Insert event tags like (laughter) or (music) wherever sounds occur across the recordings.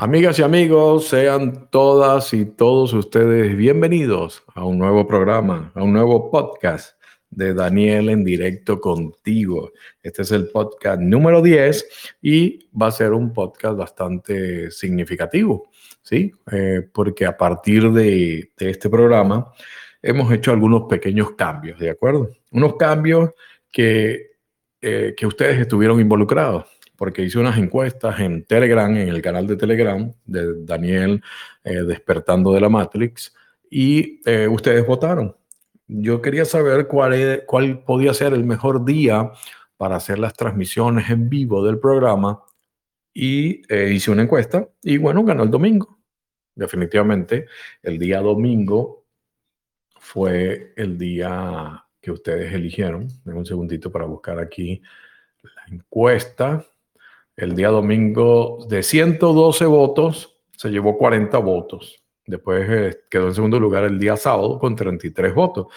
Amigas y amigos, sean todas y todos ustedes bienvenidos a un nuevo programa, a un nuevo podcast de Daniel en directo contigo. Este es el podcast número 10 y va a ser un podcast bastante significativo, ¿sí? Eh, porque a partir de, este programa hemos hecho algunos pequeños cambios, ¿de acuerdo? Unos cambios que, eh, que ustedes estuvieron involucrados porque hice unas encuestas en Telegram, en el canal de Telegram de Daniel eh, Despertando de la Matrix, y eh, ustedes votaron. Yo quería saber cuál, cuál podía ser el mejor día para hacer las transmisiones en vivo del programa y eh, hice una encuesta y bueno, ganó el domingo. Definitivamente, el día domingo fue el día que ustedes eligieron. Denme un segundito para buscar aquí la encuesta. El día domingo de 112 votos se llevó 40 votos. Después eh, quedó en segundo lugar el día sábado con 33 votos.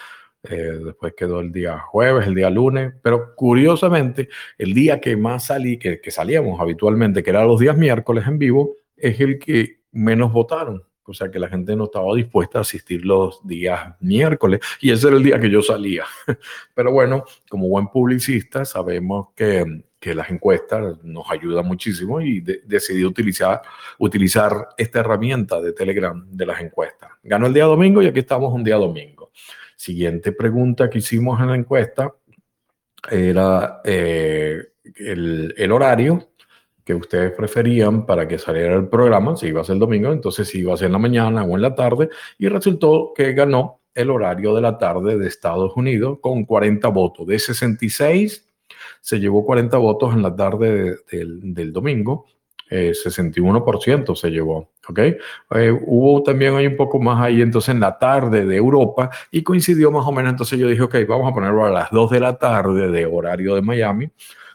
Eh, después quedó el día jueves, el día lunes, pero curiosamente el día que más salí, que, que salíamos habitualmente, que era los días miércoles en vivo, es el que menos votaron. O sea que la gente no estaba dispuesta a asistir los días miércoles y ese era el día que yo salía. (laughs) Pero bueno, como buen publicista sabemos que que las encuestas nos ayudan muchísimo y decidí utilizar, utilizar esta herramienta de Telegram de las encuestas. Ganó el día domingo y aquí estamos un día domingo. Siguiente pregunta que hicimos en la encuesta era eh, el, el, horario que ustedes preferían para que saliera el programa, si iba a ser el domingo, entonces si iba a ser en la mañana o en la tarde, y resultó que ganó el horario de la tarde de Estados Unidos con 40 votos. De 66 se llevó 40 votos en la tarde del domingo, 61% eh, se llevó, ¿ok? Eh, hubo también hay un poco más ahí entonces en la tarde de Europa y coincidió más o menos, entonces yo dije, ok, vamos a ponerlo a las 2 de la tarde de horario de Miami,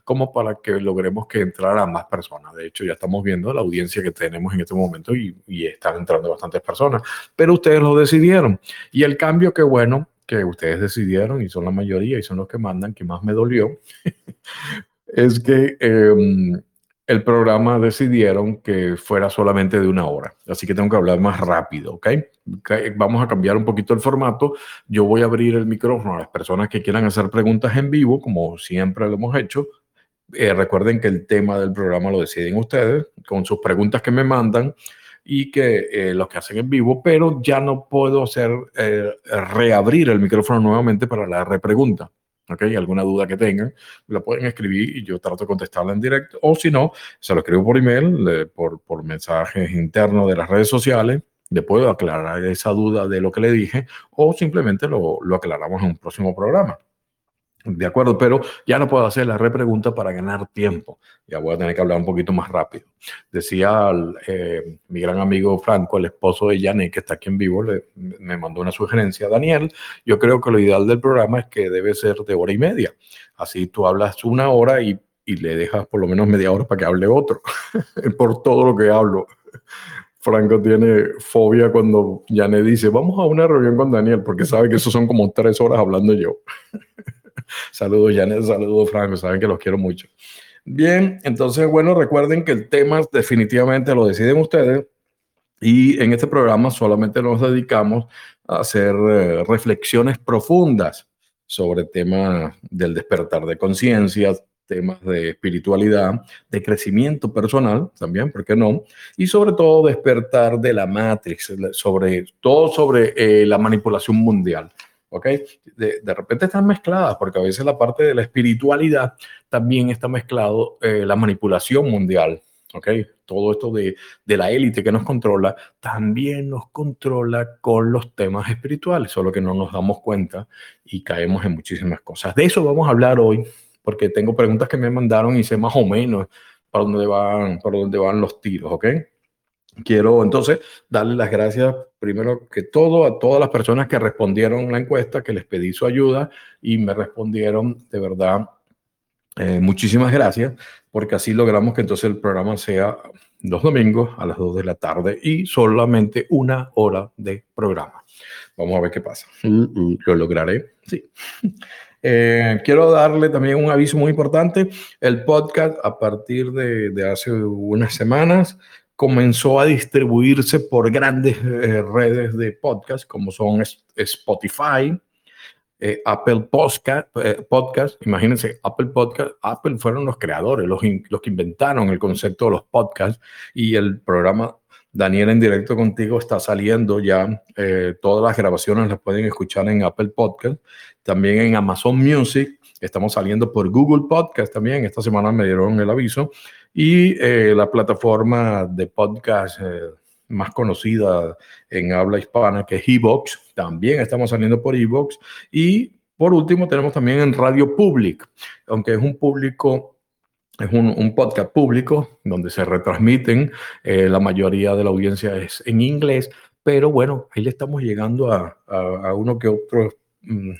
como para que logremos que entraran más personas. De hecho, ya estamos viendo la audiencia que tenemos en este momento y, y están entrando bastantes personas, pero ustedes lo decidieron. Y el cambio que bueno, que ustedes decidieron y son la mayoría y son los que mandan, que más me dolió, (laughs) es que em, el programa decidieron que fuera solamente de una hora. Así que tengo que hablar más rápido, ¿ok? Vamos a cambiar un poquito el formato. Yo voy a abrir el micrófono a las personas que quieran hacer preguntas en vivo, como siempre lo hemos hecho. Eh, recuerden que el tema del programa lo deciden ustedes con sus preguntas que me mandan y que eh, los que hacen en vivo, pero ya no puedo hacer eh, reabrir el micrófono nuevamente para la repregunta. ¿ok? Alguna duda que tengan, la pueden escribir y yo trato de contestarla en directo, o si no, se lo escribo por email, por, por mensajes internos de las redes sociales, le puedo aclarar esa duda de lo que le dije, o simplemente lo, lo aclaramos en un próximo programa. De acuerdo, pero ya no puedo hacer la repregunta para ganar tiempo. Ya voy a tener que hablar un poquito más rápido. Decía eh, mi gran amigo Franco, el esposo de Janet, que está aquí en vivo, le, me mandó una sugerencia. Daniel, yo creo que lo ideal del programa es que debe ser de hora y media. Así tú hablas una hora y, y le dejas por lo menos media hora para que hable otro, (laughs) por todo lo que hablo. Franco tiene fobia cuando Janet dice, vamos a una reunión con Daniel, porque sabe que eso son como tres horas hablando yo. (laughs) (laughs) saludos, Janet, saludos, Franco, saben que los quiero mucho. Bien, entonces, bueno, recuerden que el tema definitivamente lo deciden ustedes y en este programa solamente nos dedicamos a hacer eh, reflexiones profundas sobre temas del despertar de conciencia, temas de espiritualidad, de crecimiento personal también, ¿por qué no? Y sobre todo despertar de la Matrix, sobre todo sobre eh, la manipulación mundial. ¿Ok? De, de, repente están mezcladas, porque a veces la parte de la espiritualidad también está mezclado eh, la manipulación mundial, ¿ok? Todo esto de, de la élite que nos controla, también nos controla con los temas espirituales, solo que no nos damos cuenta y caemos en muchísimas cosas. De eso vamos a hablar hoy, porque tengo preguntas que me mandaron y sé más o menos para dónde van, para dónde van los tiros, ¿ok? Quiero entonces darle las gracias primero que todo a todas las personas que respondieron la encuesta, que les pedí su ayuda y me respondieron de verdad. Eh, muchísimas gracias, porque así logramos que entonces el programa sea los domingos a las 2 de la tarde y solamente una hora de programa. Vamos a ver qué pasa. Lo lograré, sí. (laughs) Eh, quiero darle también un aviso muy importante. El podcast a partir de, de hace unas semanas comenzó a distribuirse por grandes eh, redes de podcast como son Spotify, eh, Apple eh, podcast, imagínense, Apple Podcast, Apple fueron los creadores, los, los que inventaron el concepto de los podcasts y el programa Daniel en directo contigo está saliendo ya. todas las grabaciones las pueden escuchar en Apple Podcast, también en Amazon Music. Estamos saliendo por Google Podcast también. Esta semana me dieron el aviso y eh, la plataforma de podcast eh, más conocida en habla hispana que es Evox, también estamos saliendo por Evox y por último tenemos también en Radio Public, aunque es un público es un, podcast público donde se retransmiten, eh, la mayoría de la audiencia es en inglés, pero bueno, ahí le estamos llegando a, a uno que otro mm,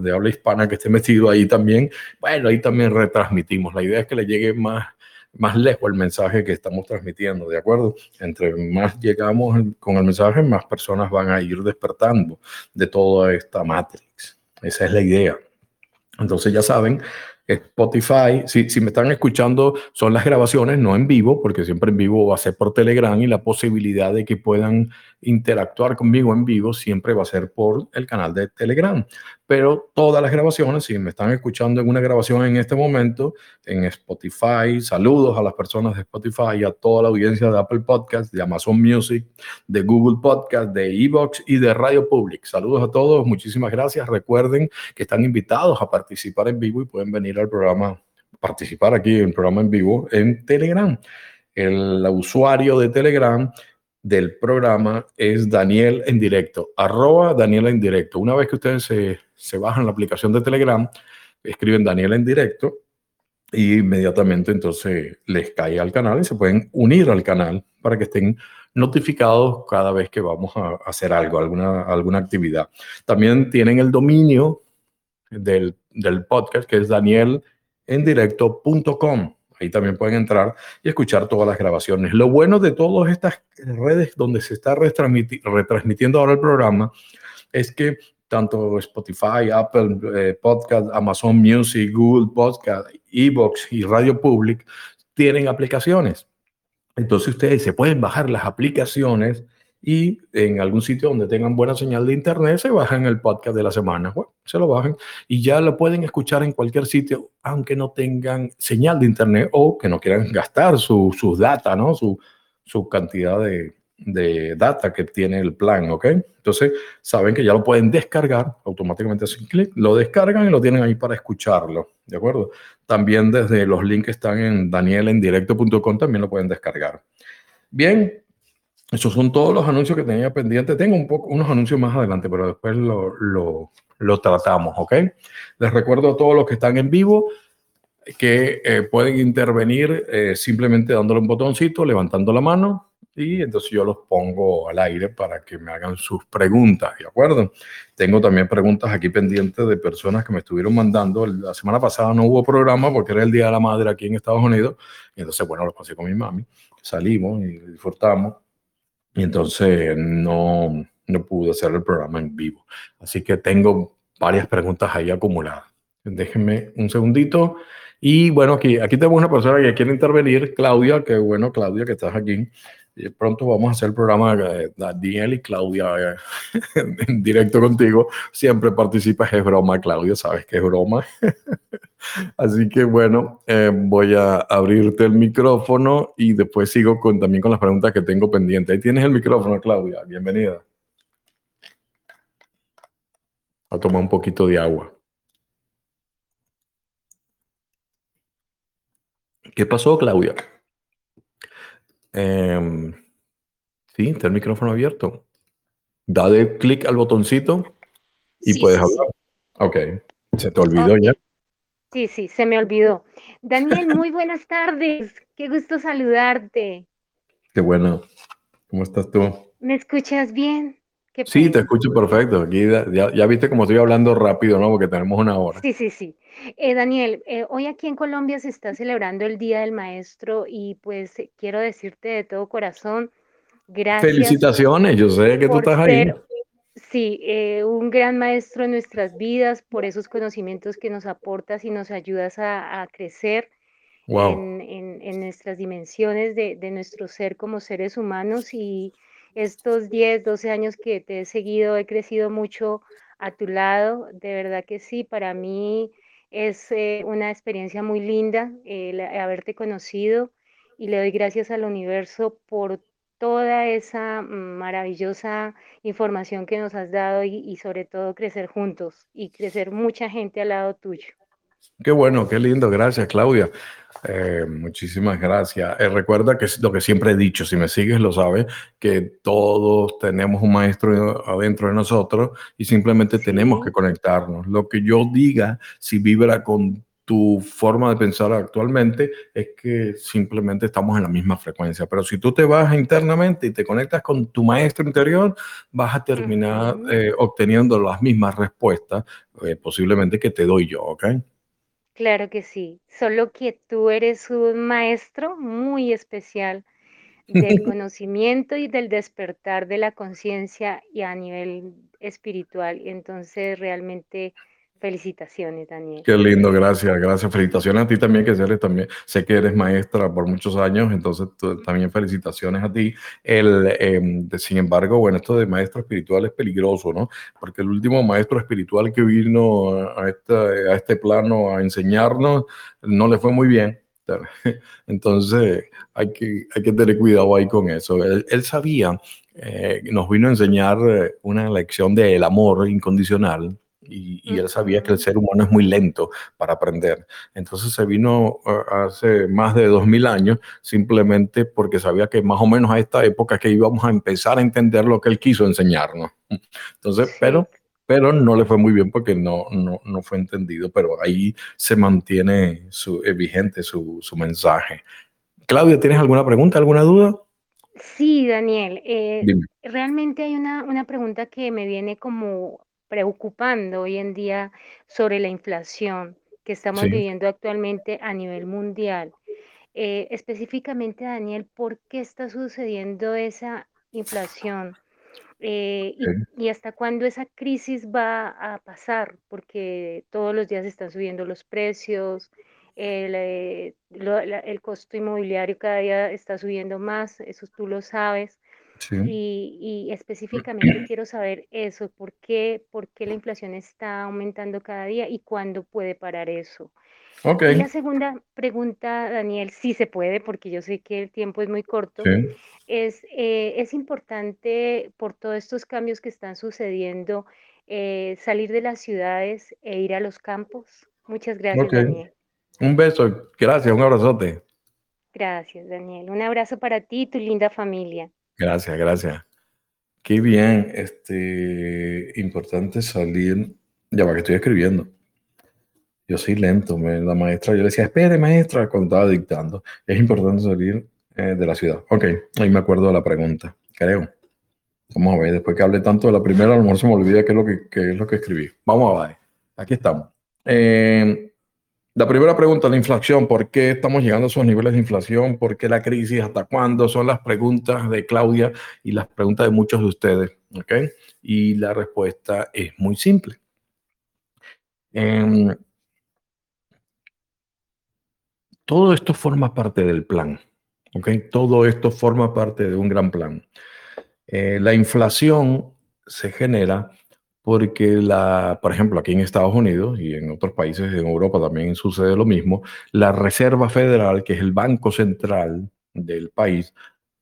de habla hispana que esté metido ahí también. Bueno, ahí también retransmitimos. La idea es que le llegue más más lejos el mensaje que estamos transmitiendo, ¿de acuerdo? Entre más llegamos con el mensaje, más personas van a ir despertando de toda esta matrix. Esa es la idea. Entonces ya saben, Spotify, si, si me están escuchando, son las grabaciones, no en vivo, porque siempre en vivo va a ser por Telegram y la posibilidad de que puedan interactuar conmigo en vivo siempre va a ser por el canal de Telegram pero todas las grabaciones, si me están escuchando en una grabación en este momento, en Spotify, saludos a las personas de Spotify a toda la audiencia de Apple Podcast, de Amazon Music, de Google Podcast, de Evox y de Radio Public. Saludos a todos, muchísimas gracias. Recuerden que están invitados a participar en vivo y pueden venir al programa, participar aquí en el programa en vivo en Telegram. El usuario de Telegram del programa es Daniel en directo, arroba Daniel en directo. Una vez que ustedes se, se bajan la aplicación de Telegram, escriben Daniel en directo y inmediatamente entonces les cae al canal y se pueden unir al canal para que estén notificados cada vez que vamos a hacer algo, alguna, alguna actividad. También tienen el dominio del, del podcast que es danielendirecto.com. Ahí también pueden entrar y escuchar todas las grabaciones. Lo bueno de todas estas redes donde se está retransmitiendo ahora el programa es que tanto Spotify, Apple eh, Podcast, Amazon Music, Google Podcast, Evox y Radio Public tienen aplicaciones. Entonces ustedes se pueden bajar las aplicaciones y en algún sitio donde tengan buena señal de internet se bajan el podcast de la semana. Se lo bajan y ya lo pueden escuchar en cualquier sitio, aunque no tengan señal de internet o que no quieran gastar sus su data, ¿no? Su, su cantidad de, de, data que tiene el plan, ¿ok? Entonces, saben que ya lo pueden descargar automáticamente sin clic, lo descargan y lo tienen ahí para escucharlo, ¿de acuerdo? También desde los links que están en danielendirecto.com también lo pueden descargar. Bien, esos son todos los anuncios que tenía pendiente. Tengo un poco, unos anuncios más adelante, pero después lo, lo, lo tratamos, ¿ok? Les recuerdo a todos los que están en vivo que eh, pueden intervenir eh, simplemente dándole un botoncito, levantando la mano y entonces yo los pongo al aire para que me hagan sus preguntas, ¿de acuerdo? Tengo también preguntas aquí pendientes de personas que me estuvieron mandando. La semana pasada no hubo programa porque era el Día de la Madre aquí en Estados Unidos y entonces, bueno, los pasé con mi mami, salimos y disfrutamos y entonces no, no pude hacer el programa en vivo. Así que tengo varias preguntas ahí acumuladas. Déjenme un segundito. Y bueno, aquí, aquí tenemos una persona que quiere intervenir, Claudia, que bueno, Claudia, que estás aquí. Pronto vamos a hacer el programa de Daniel y Claudia eh, (laughs) en directo contigo. Siempre participas, es broma, Claudia, sabes que es broma. (laughs) Así que bueno, eh, voy a abrirte el micrófono y después sigo también con las preguntas que tengo pendientes. Ahí tienes el micrófono, Claudia. Bienvenida. A tomar un poquito de agua. ¿Qué pasó, Claudia? Eh, sí, está el micrófono abierto. Dale clic al botoncito y puedes hablar. Ok, se te olvidó ya. Sí, sí, se me olvidó. Daniel, muy buenas tardes. Qué gusto saludarte. Qué bueno. ¿Cómo estás tú? ¿Me escuchas bien? Sí, te escucho perfecto. Aquí ya, viste como estoy hablando rápido, ¿no? Porque tenemos una hora. Sí, sí, sí. Eh, Daniel, eh, hoy aquí en Colombia se está celebrando el Día del Maestro y pues quiero decirte de todo corazón, gracias. Felicitaciones, yo sé que tú estás ahí. Sí, eh, un gran maestro en nuestras vidas por esos conocimientos que nos aportas y nos ayudas a, crecer en, en, en nuestras dimensiones de, de, nuestro ser como seres humanos y estos 10, 12 años que te he seguido, he crecido mucho a tu lado, de verdad que sí, para mí es eh, una experiencia muy linda haberte conocido y le doy gracias al universo por toda esa maravillosa información que nos has dado y sobre todo crecer juntos y crecer mucha gente al lado tuyo. Qué bueno, qué lindo. Gracias, Claudia. Eh, muchísimas gracias. Eh, recuerda que es lo que siempre he dicho, si me sigues lo sabes, que todos tenemos un maestro adentro de nosotros y simplemente sí. tenemos que conectarnos. Lo que yo diga, si vibra con tu forma de pensar actualmente, es que simplemente estamos en la misma frecuencia. Pero si tú te vas internamente y te conectas con tu maestro interior, vas a terminar uh -huh. eh, obteniendo las mismas respuestas, eh, posiblemente que te doy yo, ¿ok? Claro que sí, solo que tú eres un maestro muy especial del (laughs) conocimiento y del despertar de la conciencia y a nivel espiritual. Entonces, realmente felicitaciones, Daniel. Qué lindo, gracias, gracias. Felicitaciones a ti también, que eres también, sé que eres maestra por muchos años, entonces tú, también felicitaciones a ti. El, eh, de, sin embargo, bueno, esto de maestro espiritual es peligroso, ¿no? Porque el último maestro espiritual que vino a, esta, a este plano a enseñarnos no le fue muy bien. (laughs) Entonces hay que, hay que tener cuidado ahí con eso. Él, él sabía, eh, nos vino a enseñar eh, una lección del amor incondicional, y, y, él sabía que el ser humano es muy lento para aprender. Entonces se vino hace más de dos mil años simplemente porque sabía que más o menos a esta época que íbamos a empezar a entender lo que él quiso enseñarnos. Entonces, pero, pero no le fue muy bien porque no, no, no fue entendido, pero ahí se mantiene su, eh, vigente su, su mensaje. Claudia, ¿tienes alguna pregunta, alguna duda? Sí, Daniel. Eh, realmente hay una, una pregunta que me viene como preocupando hoy en día sobre la inflación que estamos sí. viviendo actualmente a nivel mundial. Eh, específicamente, Daniel, ¿por qué está sucediendo esa inflación? Eh, sí. y, y, hasta cuándo esa crisis va a pasar? Porque todos los días están subiendo los precios, el, eh, lo, la, el costo inmobiliario cada día está subiendo más, eso tú lo sabes. Sí. Y, y, específicamente quiero saber eso, ¿por qué, ¿por qué la inflación está aumentando cada día y cuándo puede parar eso? Okay. Y la segunda pregunta, Daniel, sí se puede, porque yo sé que el tiempo es muy corto, sí. es, eh, es importante por todos estos cambios que están sucediendo, eh, salir de las ciudades e ir a los campos. Muchas gracias, okay. Daniel. Un beso, gracias, un abrazote. Gracias, Daniel. Un abrazo para ti y tu linda familia. Gracias, gracias. Qué bien, este, importante salir, ya va que estoy escribiendo. Yo soy lento, me, la maestra, yo le decía, espere maestra, cuando estaba dictando. Es importante salir eh, de la ciudad. Ok, ahí me acuerdo de la pregunta, creo. Vamos a ver, después que hablé tanto de la primera, a lo se me olvida qué es lo que, qué es lo que escribí. Vamos a ver, aquí estamos. Eh, la primera pregunta, la inflación, ¿por qué estamos llegando a esos niveles de inflación? ¿Por qué la crisis? ¿Hasta cuándo? Son las preguntas de Claudia y las preguntas de muchos de ustedes. Y la respuesta es muy simple. Eh, todo esto forma parte del plan. Todo esto forma parte de un gran plan. Eh, la inflación se genera porque, la, por ejemplo, aquí en Estados Unidos y en otros países en Europa también sucede lo mismo, la Reserva Federal, que es el banco central del país,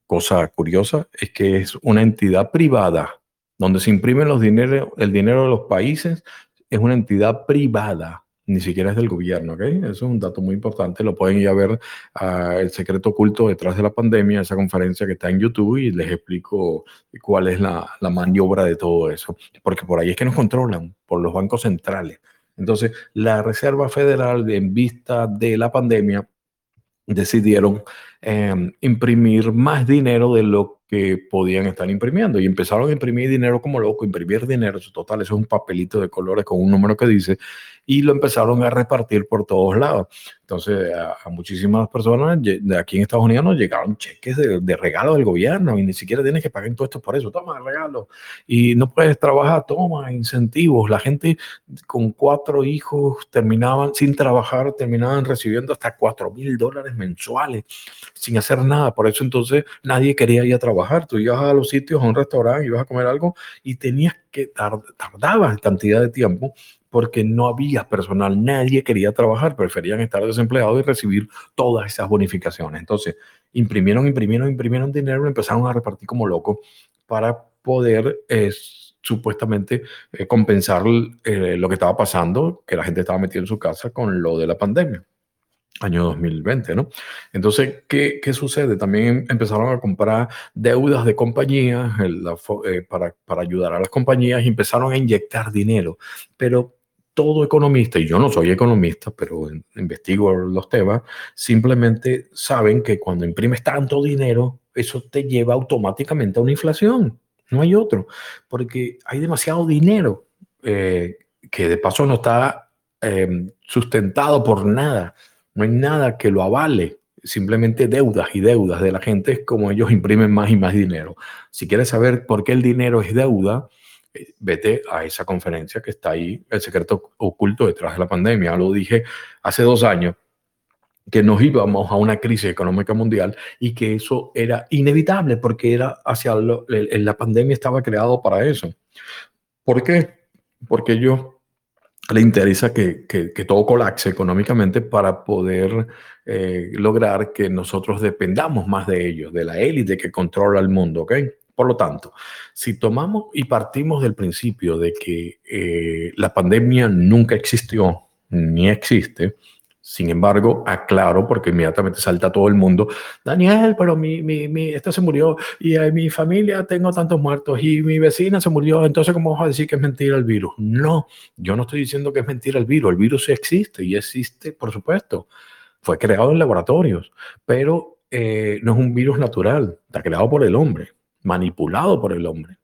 cosa curiosa, es que es una entidad privada, donde se imprimen los dinero, el dinero de los países, es una entidad privada ni siquiera es del gobierno, ¿ok? Eso es un dato muy importante, lo pueden ir a ver uh, el secreto oculto detrás de la pandemia, esa conferencia que está en YouTube y les explico cuál es la, la maniobra de todo eso, porque por ahí es que nos controlan, por los bancos centrales. Entonces, la Reserva Federal, en vista de la pandemia, decidieron em, imprimir más dinero de lo que podían estar imprimiendo y empezaron a imprimir dinero como loco, imprimir dinero, total, eso es un papelito de colores con un número que dice, y lo empezaron a repartir por todos lados. Entonces, a, muchísimas personas de aquí en Estados Unidos nos llegaron cheques de, regalo del gobierno y ni siquiera tienes que pagar impuestos por eso. Toma regalo. Y no puedes trabajar, toma incentivos. La gente con cuatro hijos terminaban sin trabajar, terminaban recibiendo hasta cuatro mil dólares mensuales sin hacer nada. Por eso entonces nadie quería ir a trabajar. Tú ibas a los sitios, a un restaurante, ibas a comer algo y tenías que tardar, tardabas cantidad de tiempo porque no había personal, nadie quería trabajar, preferían estar desempleados y recibir todas esas bonificaciones. Entonces, imprimieron, imprimieron, imprimieron dinero y empezaron a repartir como locos para poder supuestamente eh, compensar eh, lo que estaba pasando, que la gente estaba metida en su casa con lo de la pandemia año 2020, ¿no? Entonces, ¿qué, ¿qué, sucede? También empezaron a comprar deudas de compañías para, para ayudar a las compañías y empezaron a inyectar dinero. Pero todo economista, y yo no soy economista, pero investigo los temas, simplemente saben que cuando imprimes tanto dinero, eso te lleva automáticamente a una inflación. No hay otro, porque hay demasiado dinero eh, que de paso no está em, sustentado por nada. No hay nada que lo avale, simplemente deudas y deudas de la gente, es como ellos imprimen más y más dinero. Si quieres saber por qué el dinero es deuda, eh, vete a esa conferencia que está ahí, el secreto oculto detrás de la pandemia. Lo dije hace dos años, que nos íbamos a una crisis económica mundial y que eso era inevitable porque era hacia la pandemia estaba creado para eso. ¿Por qué? Porque ellos le interesa que, que, todo colapse económicamente para poder eh, lograr que nosotros dependamos más de ellos, de la élite que controla el mundo, ¿ok? Por lo tanto, si tomamos y partimos del principio de que eh, la pandemia nunca existió ni existe, sin embargo, aclaro, porque inmediatamente salta todo el mundo, Daniel, pero mi, mi, mi esta se murió y en mi familia tengo tantos muertos y mi vecina se murió, entonces ¿cómo vas a decir que es mentira el virus? No, yo no estoy diciendo que es mentira el virus, el virus existe y existe, por supuesto, fue creado en laboratorios, pero eh, no es un virus natural, está creado por el hombre manipulado por el hombre.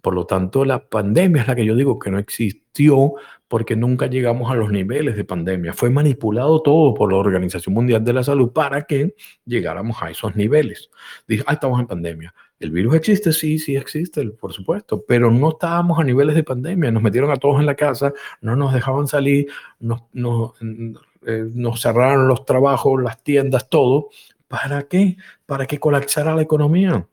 Por lo tanto, la pandemia es la que yo digo que no existió porque nunca llegamos a los niveles de pandemia. Fue manipulado todo por la Organización Mundial de la Salud para que llegáramos a esos niveles. Dije, ah, estamos en pandemia. ¿El virus existe? Sí, sí existe, por supuesto, pero no estábamos a niveles de pandemia. Nos metieron a todos en la casa, no nos dejaban salir, nos, nos, eh, cerraron los trabajos, las tiendas, todo. ¿Para qué? Para que colapsara la economía.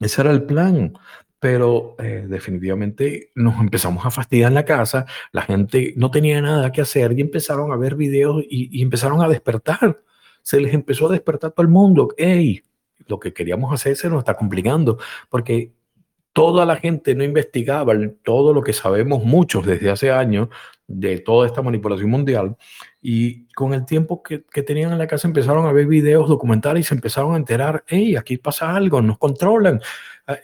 Ese era el plan. Pero eh, definitivamente nos empezamos a fastidiar en la casa, la gente no tenía nada que hacer y empezaron a ver videos y, empezaron a despertar. Se les empezó a despertar todo el mundo. ¡Ey! Lo que queríamos hacer se nos está complicando porque toda la gente no investigaba todo lo que sabemos muchos desde hace años de toda esta manipulación mundial y con el tiempo que, que, tenían en la casa empezaron a ver videos documentales y se empezaron a enterar, hey, aquí pasa algo, nos controlan,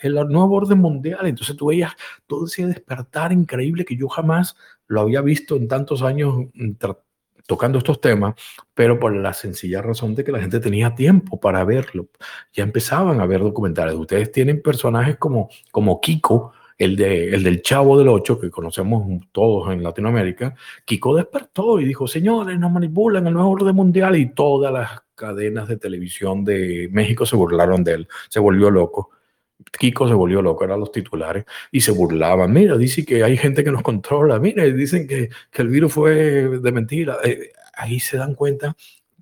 el nuevo orden mundial. Entonces tú veías todo ese despertar increíble que yo jamás lo había visto en tantos años mm, tocando estos temas, pero por la sencilla razón de que la gente tenía tiempo para verlo. Ya empezaban a ver documentales. Ustedes tienen personajes como, como Kiko, el, de, el del Chavo del Ocho, que conocemos todos en Latinoamérica, Kiko despertó y dijo, señores, nos manipulan el nuevo orden mundial y todas las cadenas de televisión de México se burlaron de él, se volvió loco. Kiko se volvió loco, eran los titulares, y se burlaban. Mira, dice que hay gente que nos controla. Mira, dicen que, el virus fue de mentira. Eh, ahí se dan cuenta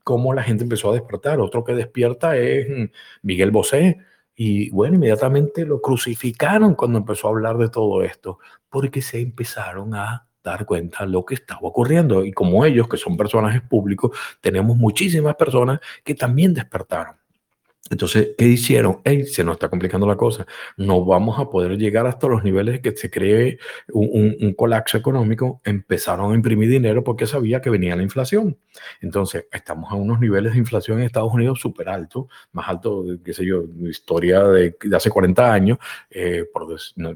cómo la gente empezó a despertar. Otro que despierta es mm, Miguel Bosé, y bueno, inmediatamente lo crucificaron cuando empezó a hablar de todo esto, porque se empezaron a dar cuenta de lo que estaba ocurriendo. Y como ellos, que son personajes públicos, tenemos muchísimas personas que también despertaron. Entonces, ¿qué hicieron? se nos está complicando la cosa. No vamos a poder llegar hasta los niveles que se cree un, colapso económico. Empezaron a imprimir dinero porque sabía que venía la inflación. Entonces, estamos a unos niveles de inflación en Estados Unidos súper altos, más alto, qué sé yo, historia de, hace 40 años, eh,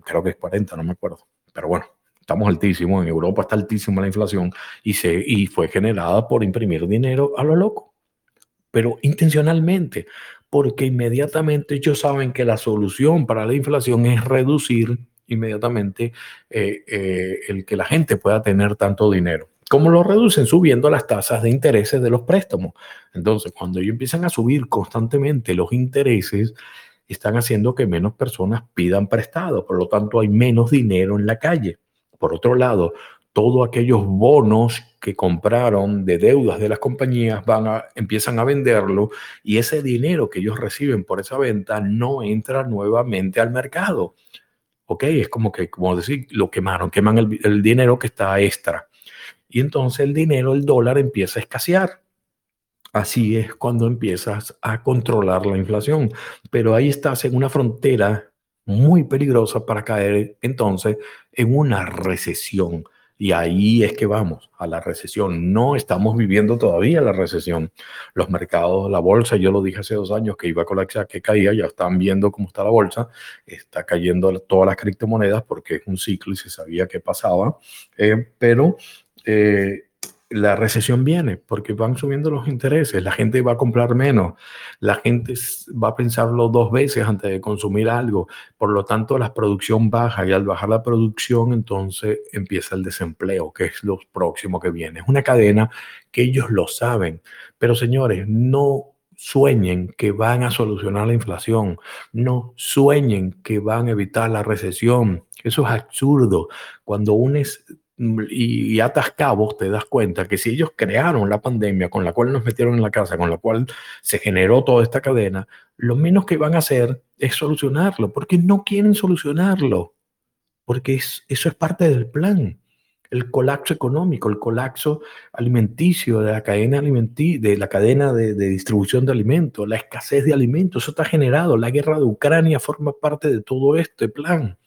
creo que es 40, no me acuerdo. Pero bueno, estamos altísimos. En Europa está altísima la inflación y, se, y fue generada por imprimir dinero a lo loco pero intencionalmente, porque inmediatamente ellos saben que la solución para la inflación es reducir inmediatamente eh, eh, el que la gente pueda tener tanto dinero. ¿Cómo lo reducen? Subiendo las tasas de intereses de los préstamos. Entonces, cuando ellos empiezan a subir constantemente los intereses, están haciendo que menos personas pidan prestado, por lo tanto hay menos dinero en la calle. Por otro lado, todos aquellos bonos que compraron de deudas de las compañías van a, empiezan a venderlo y ese dinero que ellos reciben por esa venta no entra nuevamente al mercado. ¿Ok? Es como que, como decir, lo quemaron, queman el, el dinero que está extra. Y entonces el dinero, el dólar empieza a escasear. Así es cuando empiezas a controlar la inflación. Pero ahí estás en una frontera muy peligrosa para caer entonces en una recesión. Y ahí es que vamos, a la recesión. No estamos viviendo todavía la recesión. Los mercados, la bolsa, yo lo dije hace dos años que iba a colapsar, que caía, ya están viendo cómo está la bolsa. Está cayendo todas las criptomonedas porque es un ciclo y se sabía que pasaba. Eh, pero eh, la recesión viene porque van subiendo los intereses, la gente va a comprar menos, la gente va a pensarlo dos veces antes de consumir algo, por lo tanto la producción baja y al bajar la producción entonces empieza el desempleo, que es lo próximo que viene. Es una cadena que ellos lo saben, pero señores, no sueñen que van a solucionar la inflación, no sueñen que van a evitar la recesión. Eso es absurdo. Cuando unes y, atas cabos, te das cuenta que si ellos crearon la pandemia con la cual nos metieron en la casa, con la cual se generó toda esta cadena, lo menos que van a hacer es solucionarlo, porque no quieren solucionarlo, porque eso es parte del plan. El colapso económico, el colapso alimenticio de la cadena alimenticia, de la cadena de, de distribución de alimentos, la escasez de alimentos, eso está generado. La guerra de Ucrania forma parte de todo este plan.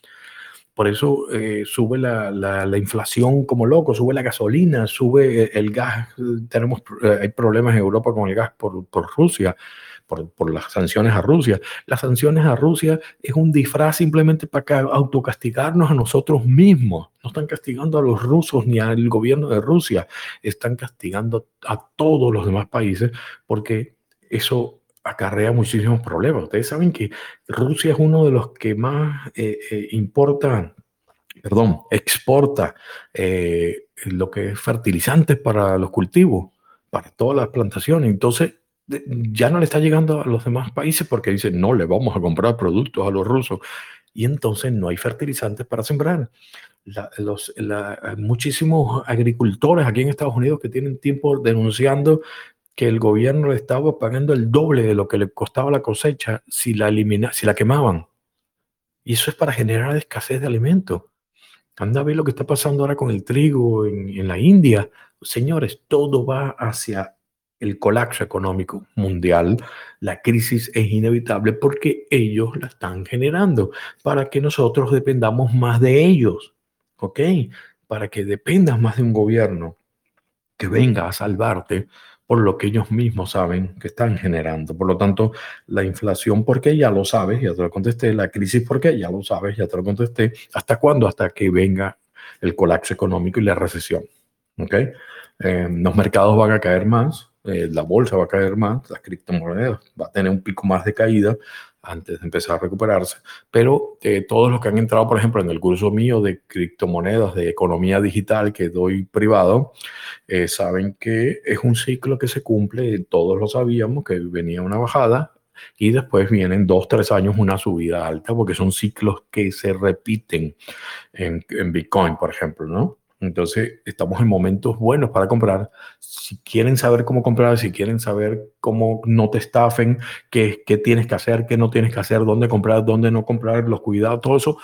Por eso eh, sube la, la, inflación como loco, sube la gasolina, sube eh, el gas. Tenemos eh, hay problemas en Europa con el gas por, por Rusia, por, por, las sanciones a Rusia. Las sanciones a Rusia es un disfraz simplemente para autocastigarnos a nosotros mismos. No están castigando a los rusos ni al gobierno de Rusia, están castigando a todos los demás países porque eso acarrea muchísimos problemas. Ustedes saben que Rusia es uno de los que más eh, eh, importa, perdón, exporta eh, lo que es fertilizantes para los cultivos, para todas las plantaciones. Entonces, ya no le está llegando a los demás países porque dicen, no le vamos a comprar productos a los rusos. Y entonces no hay fertilizantes para sembrar. los, muchísimos agricultores aquí en Estados Unidos que tienen tiempo denunciando que el gobierno estaba pagando el doble de lo que le costaba la cosecha si la, si la quemaban. Y eso es para generar escasez de alimentos. Anda a ver lo que está pasando ahora con el trigo en, en la India. Señores, todo va hacia el colapso económico mundial. La crisis es inevitable porque ellos la están generando para que nosotros dependamos más de ellos. ¿Ok? Para que dependas más de un gobierno que venga a salvarte por lo que ellos mismos saben que están generando. Por lo tanto, la inflación, porque ya lo sabes, ya te lo contesté, la crisis, porque ya lo sabes, ya te lo contesté. ¿Hasta cuándo? Hasta que venga el colapso económico y la recesión. ¿Ok? Eh, los mercados van a caer más, eh, la bolsa va a caer más, las criptomonedas va a tener un pico más de caída, antes de empezar a recuperarse. Pero eh, todos los que han entrado, por ejemplo, en el curso mío de criptomonedas, de economía digital que doy privado, eh, saben que es un ciclo que se cumple, todos lo sabíamos, que venía una bajada y después vienen dos, tres años una subida alta, porque son ciclos que se repiten en, en Bitcoin, por ejemplo, ¿no? Entonces, estamos en momentos buenos para comprar. Si quieren saber cómo comprar, si quieren saber cómo no te estafen, qué, qué tienes que hacer, qué no tienes que hacer, dónde comprar, dónde no comprar, los cuidados, todo eso,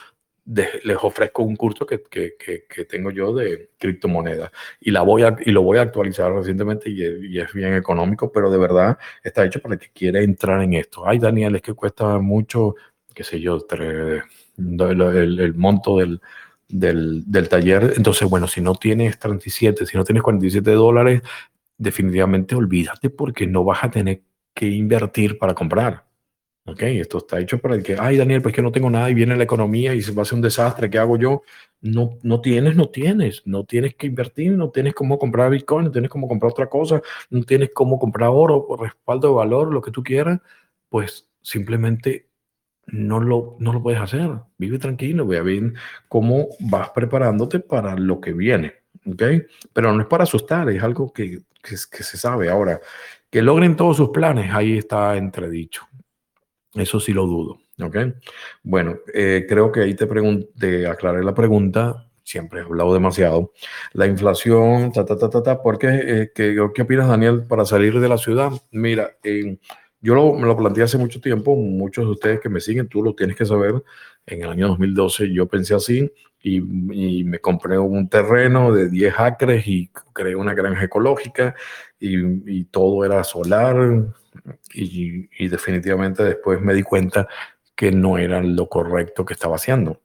les ofrezco un curso que, que, que, tengo yo de criptomonedas y, la voy a, y lo voy a actualizar recientemente y, y, es bien económico, pero de verdad está hecho para el que quiera entrar en esto. Ay, Daniel, es que cuesta mucho, qué sé yo, el, el monto del del, del, taller. Entonces, bueno, si no tienes 37, si no tienes 47 dólares, definitivamente olvídate porque no vas a tener que invertir para comprar. Ok, esto está hecho para que, ay Daniel, pues que no tengo nada y viene la economía y se va a hacer un desastre, ¿qué hago yo? No, no tienes, no tienes, no tienes que invertir, no tienes cómo comprar Bitcoin, no tienes cómo comprar otra cosa, no tienes cómo comprar oro, respaldo de valor, lo que tú quieras, pues simplemente no lo, no lo puedes hacer. Vive tranquilo, ve a ver cómo vas preparándote para lo que viene. ¿ok? Pero no es para asustar, es algo que, que, que se sabe. Ahora, que logren todos sus planes, ahí está entredicho. Eso sí lo dudo. ¿Ok? Bueno, eh, creo que ahí te, te aclaré la pregunta. Siempre he hablado demasiado. La inflación, ta, ta, ta, ta, ta. ¿Por qué? Eh, ¿qué, ¿Qué opinas, Daniel, para salir de la ciudad? Mira, yo lo, me lo planteé hace mucho tiempo. Muchos de ustedes que me siguen, tú lo tienes que saber. En el año 2012 yo pensé así y, me compré un terreno de 10 acres y creé una granja ecológica y todo era solar, y, definitivamente después me di cuenta que no era lo correcto que estaba haciendo.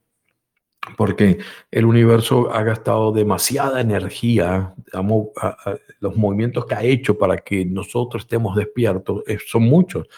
Porque el universo ha gastado demasiada energía, los movimientos que ha hecho para que nosotros estemos despiertos eh, son muchos.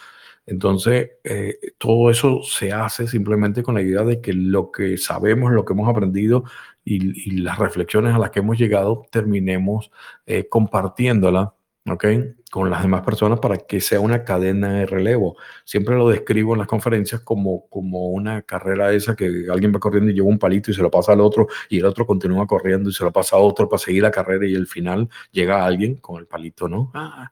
Entonces, eh, todo eso se hace simplemente con la idea de que lo que sabemos, lo que hemos aprendido y, las reflexiones a las que hemos llegado, terminemos eh, compartiéndola ¿ok? Con las demás personas para que sea una cadena de relevo. Siempre lo describo en las conferencias como, como una carrera esa que alguien va corriendo y lleva un palito y se lo pasa al otro y el otro continúa corriendo y se lo pasa a otro para seguir la carrera y al final llega alguien con el palito, ¿no? Ah,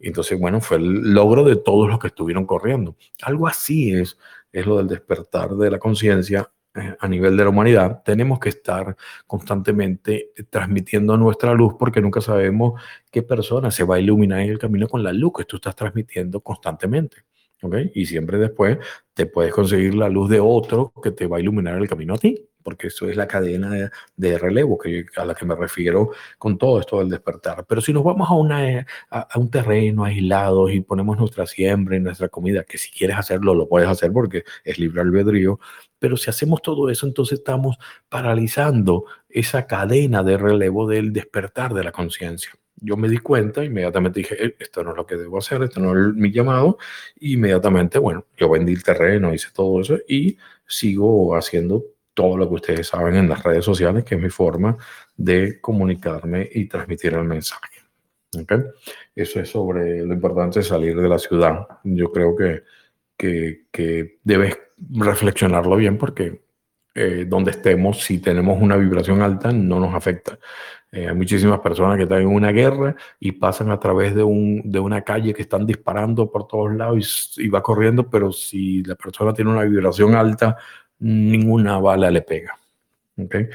entonces, bueno, fue el logro de todos los que estuvieron corriendo. Algo así es, es lo del despertar de la conciencia a nivel de la humanidad, tenemos que estar constantemente transmitiendo nuestra luz porque nunca sabemos qué persona se va a iluminar en el camino con la luz que tú estás transmitiendo constantemente. Y siempre después te puedes conseguir la luz de otro que te va a iluminar el camino a ti, porque eso es la cadena de, relevo que, a la que me refiero con todo esto del despertar. Pero si nos vamos a, una, a, a un terreno aislado y ponemos nuestra siembra y nuestra comida, que si quieres hacerlo, lo puedes hacer porque es libre albedrío, pero si hacemos todo eso, entonces estamos paralizando esa cadena de relevo del despertar de la conciencia. Yo me di cuenta, inmediatamente dije, eh, esto no es lo que debo hacer, esto no es mi llamado. inmediatamente, bueno, yo vendí el terreno, hice todo eso y sigo haciendo todo lo que ustedes saben en las redes sociales, que es mi forma de comunicarme y transmitir el mensaje. ¿Okay? Eso es sobre lo importante de salir de la ciudad. Yo creo que, que, que debes reflexionarlo bien porque eh, donde estemos, si tenemos una vibración alta, no nos afecta. Eh, hay muchísimas personas que están en una guerra y pasan a través de, un, de una calle que están disparando por todos lados y, va corriendo, pero si la persona tiene una vibración alta, ninguna bala le pega. ¿okay?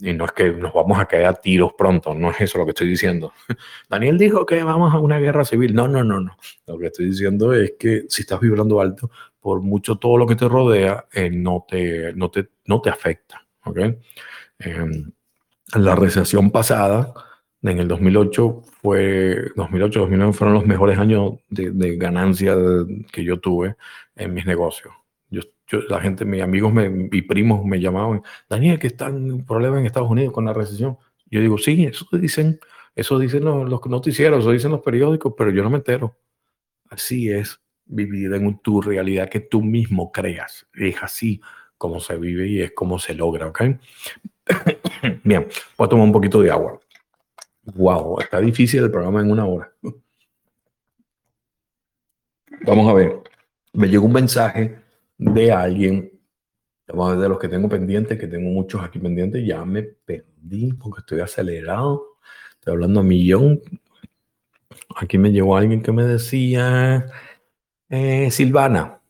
Y no es que nos vamos a caer a tiros pronto, no es eso lo que estoy diciendo. (laughs) Daniel dijo que vamos a una guerra civil. No, no, no, no. Lo que estoy diciendo es que si estás vibrando alto, por mucho todo lo que te rodea, eh, no, te, no, te, no te afecta. ¿okay? Eh, la recesión pasada, en el 2008, fue 2008, 2009 fueron los mejores años de, de ganancia que yo tuve en mis negocios la gente, mis amigos me, y primos me llamaban, Daniel, que están en problemas en Estados Unidos con la recesión. Yo digo, sí, eso dicen, eso dicen los, los noticieros, eso dicen los periódicos, pero yo no me entero. Así es vivir en tu realidad que tú mismo creas. Es así como se vive y es como se logra, ¿ok? (coughs) Bien, voy a tomar un poquito de agua. Wow, está difícil el programa en una hora. Vamos a ver. Me llegó un mensaje de alguien, de los que tengo pendientes, que tengo muchos aquí pendientes, ya me perdí porque estoy acelerado, estoy hablando a millón. Aquí me llegó alguien que me decía, eh, Silvana,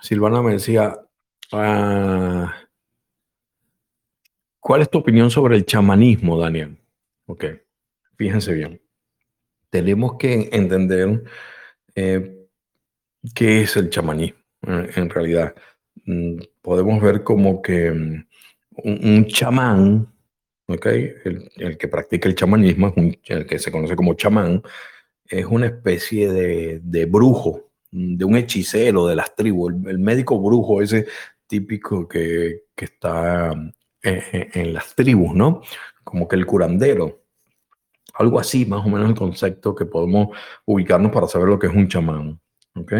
Silvana me decía, ah, ¿cuál es tu opinión sobre el chamanismo, Daniel? Ok, fíjense bien. Tenemos que entender eh, qué es el chamanismo en realidad. Mm, podemos ver como que mm, un, chamán, ¿okay? El, que practica el chamanismo, el que se conoce como chamán, es una especie de, de brujo, de un hechicero de las tribus, el, médico brujo ese típico que, que está en, en, las tribus, ¿no? Como que el curandero. Algo así, más o menos el concepto que podemos ubicarnos para saber lo que es un chamán. ¿ok?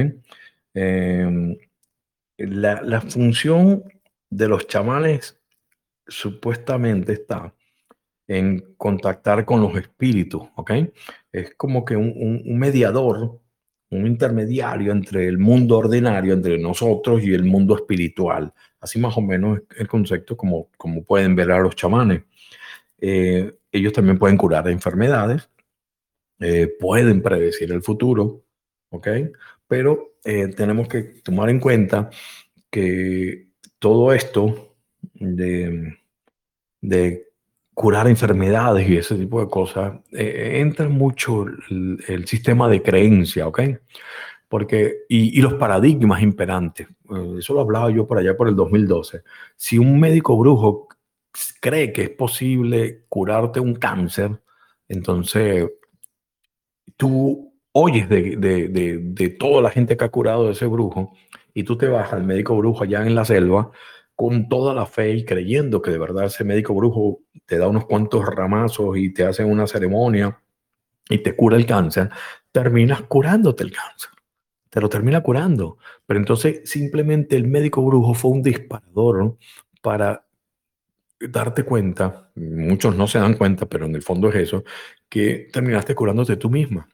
Em, la, función de los chamanes supuestamente está en contactar con los espíritus, ¿ok? Es como que un, mediador, un intermediario entre el mundo ordinario, entre nosotros y el mundo espiritual. Así más o menos el concepto como, como pueden ver a los chamanes. Eh, ellos también pueden curar enfermedades, eh, pueden predecir el futuro, ¿ok? Pero eh, tenemos que tomar en cuenta que todo esto de, de curar enfermedades y ese tipo de cosas, eh, entra mucho el, sistema de creencia, ¿ok? Porque, y, los paradigmas imperantes. Eh, eso lo hablaba yo por allá por el 2012. Si un médico brujo cree que es posible curarte un cáncer, entonces tú oyes de, de, de, de toda la gente que ha curado de ese brujo y tú te vas al médico brujo allá en la selva con toda la fe y creyendo que de verdad ese médico brujo te da unos cuantos ramazos y te hace una ceremonia y te cura el cáncer, terminas curándote el cáncer. Te lo termina curando. Pero entonces simplemente el médico brujo fue un disparador para darte cuenta, muchos no se dan cuenta, pero en el fondo es eso, que terminaste curándote tú misma,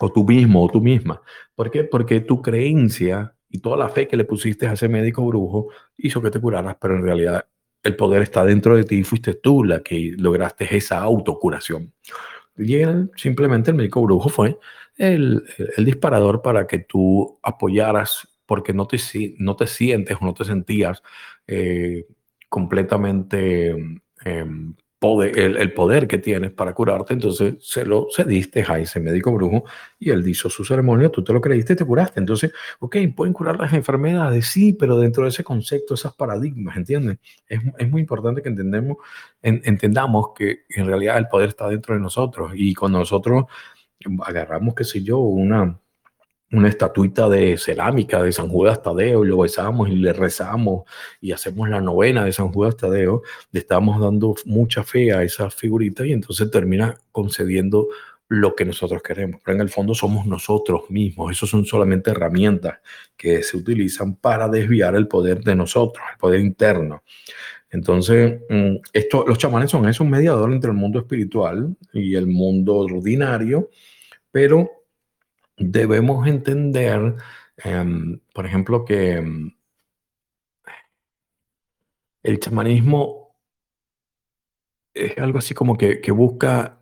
o tú mismo, o tú misma. ¿Por qué? Porque tu creencia y toda la fe que le pusiste a ese médico brujo hizo que te curaras, pero en realidad el poder está dentro de ti fuiste tú la que lograste esa autocuración. Y él, simplemente el médico brujo fue el, disparador para que tú apoyaras porque no te, no te sientes o no te sentías eh, completamente eh, el, poder que tienes para curarte, entonces se lo cediste a ese médico brujo y él hizo su ceremonia, tú te lo creíste y te curaste. Entonces, ok, pueden curar las enfermedades, sí, pero dentro de ese concepto, esos paradigmas, ¿entiendes? Es, es muy importante que entendemos, entendamos que en realidad el poder está dentro de nosotros y cuando nosotros agarramos, qué sé yo, una una estatuita de cerámica de San Judas Tadeo y lo besamos y le rezamos y hacemos la novena de San Judas Tadeo, le estamos dando mucha fe a esa figurita y entonces termina concediendo lo que nosotros queremos. Pero en el fondo somos nosotros mismos. Esos son solamente herramientas que se utilizan para desviar el poder de nosotros, el poder interno. Entonces, mm, esto, los chamanes son es un mediador entre el mundo espiritual y el mundo ordinario, pero debemos entender, em, por ejemplo, que em, el chamanismo es algo así como que, busca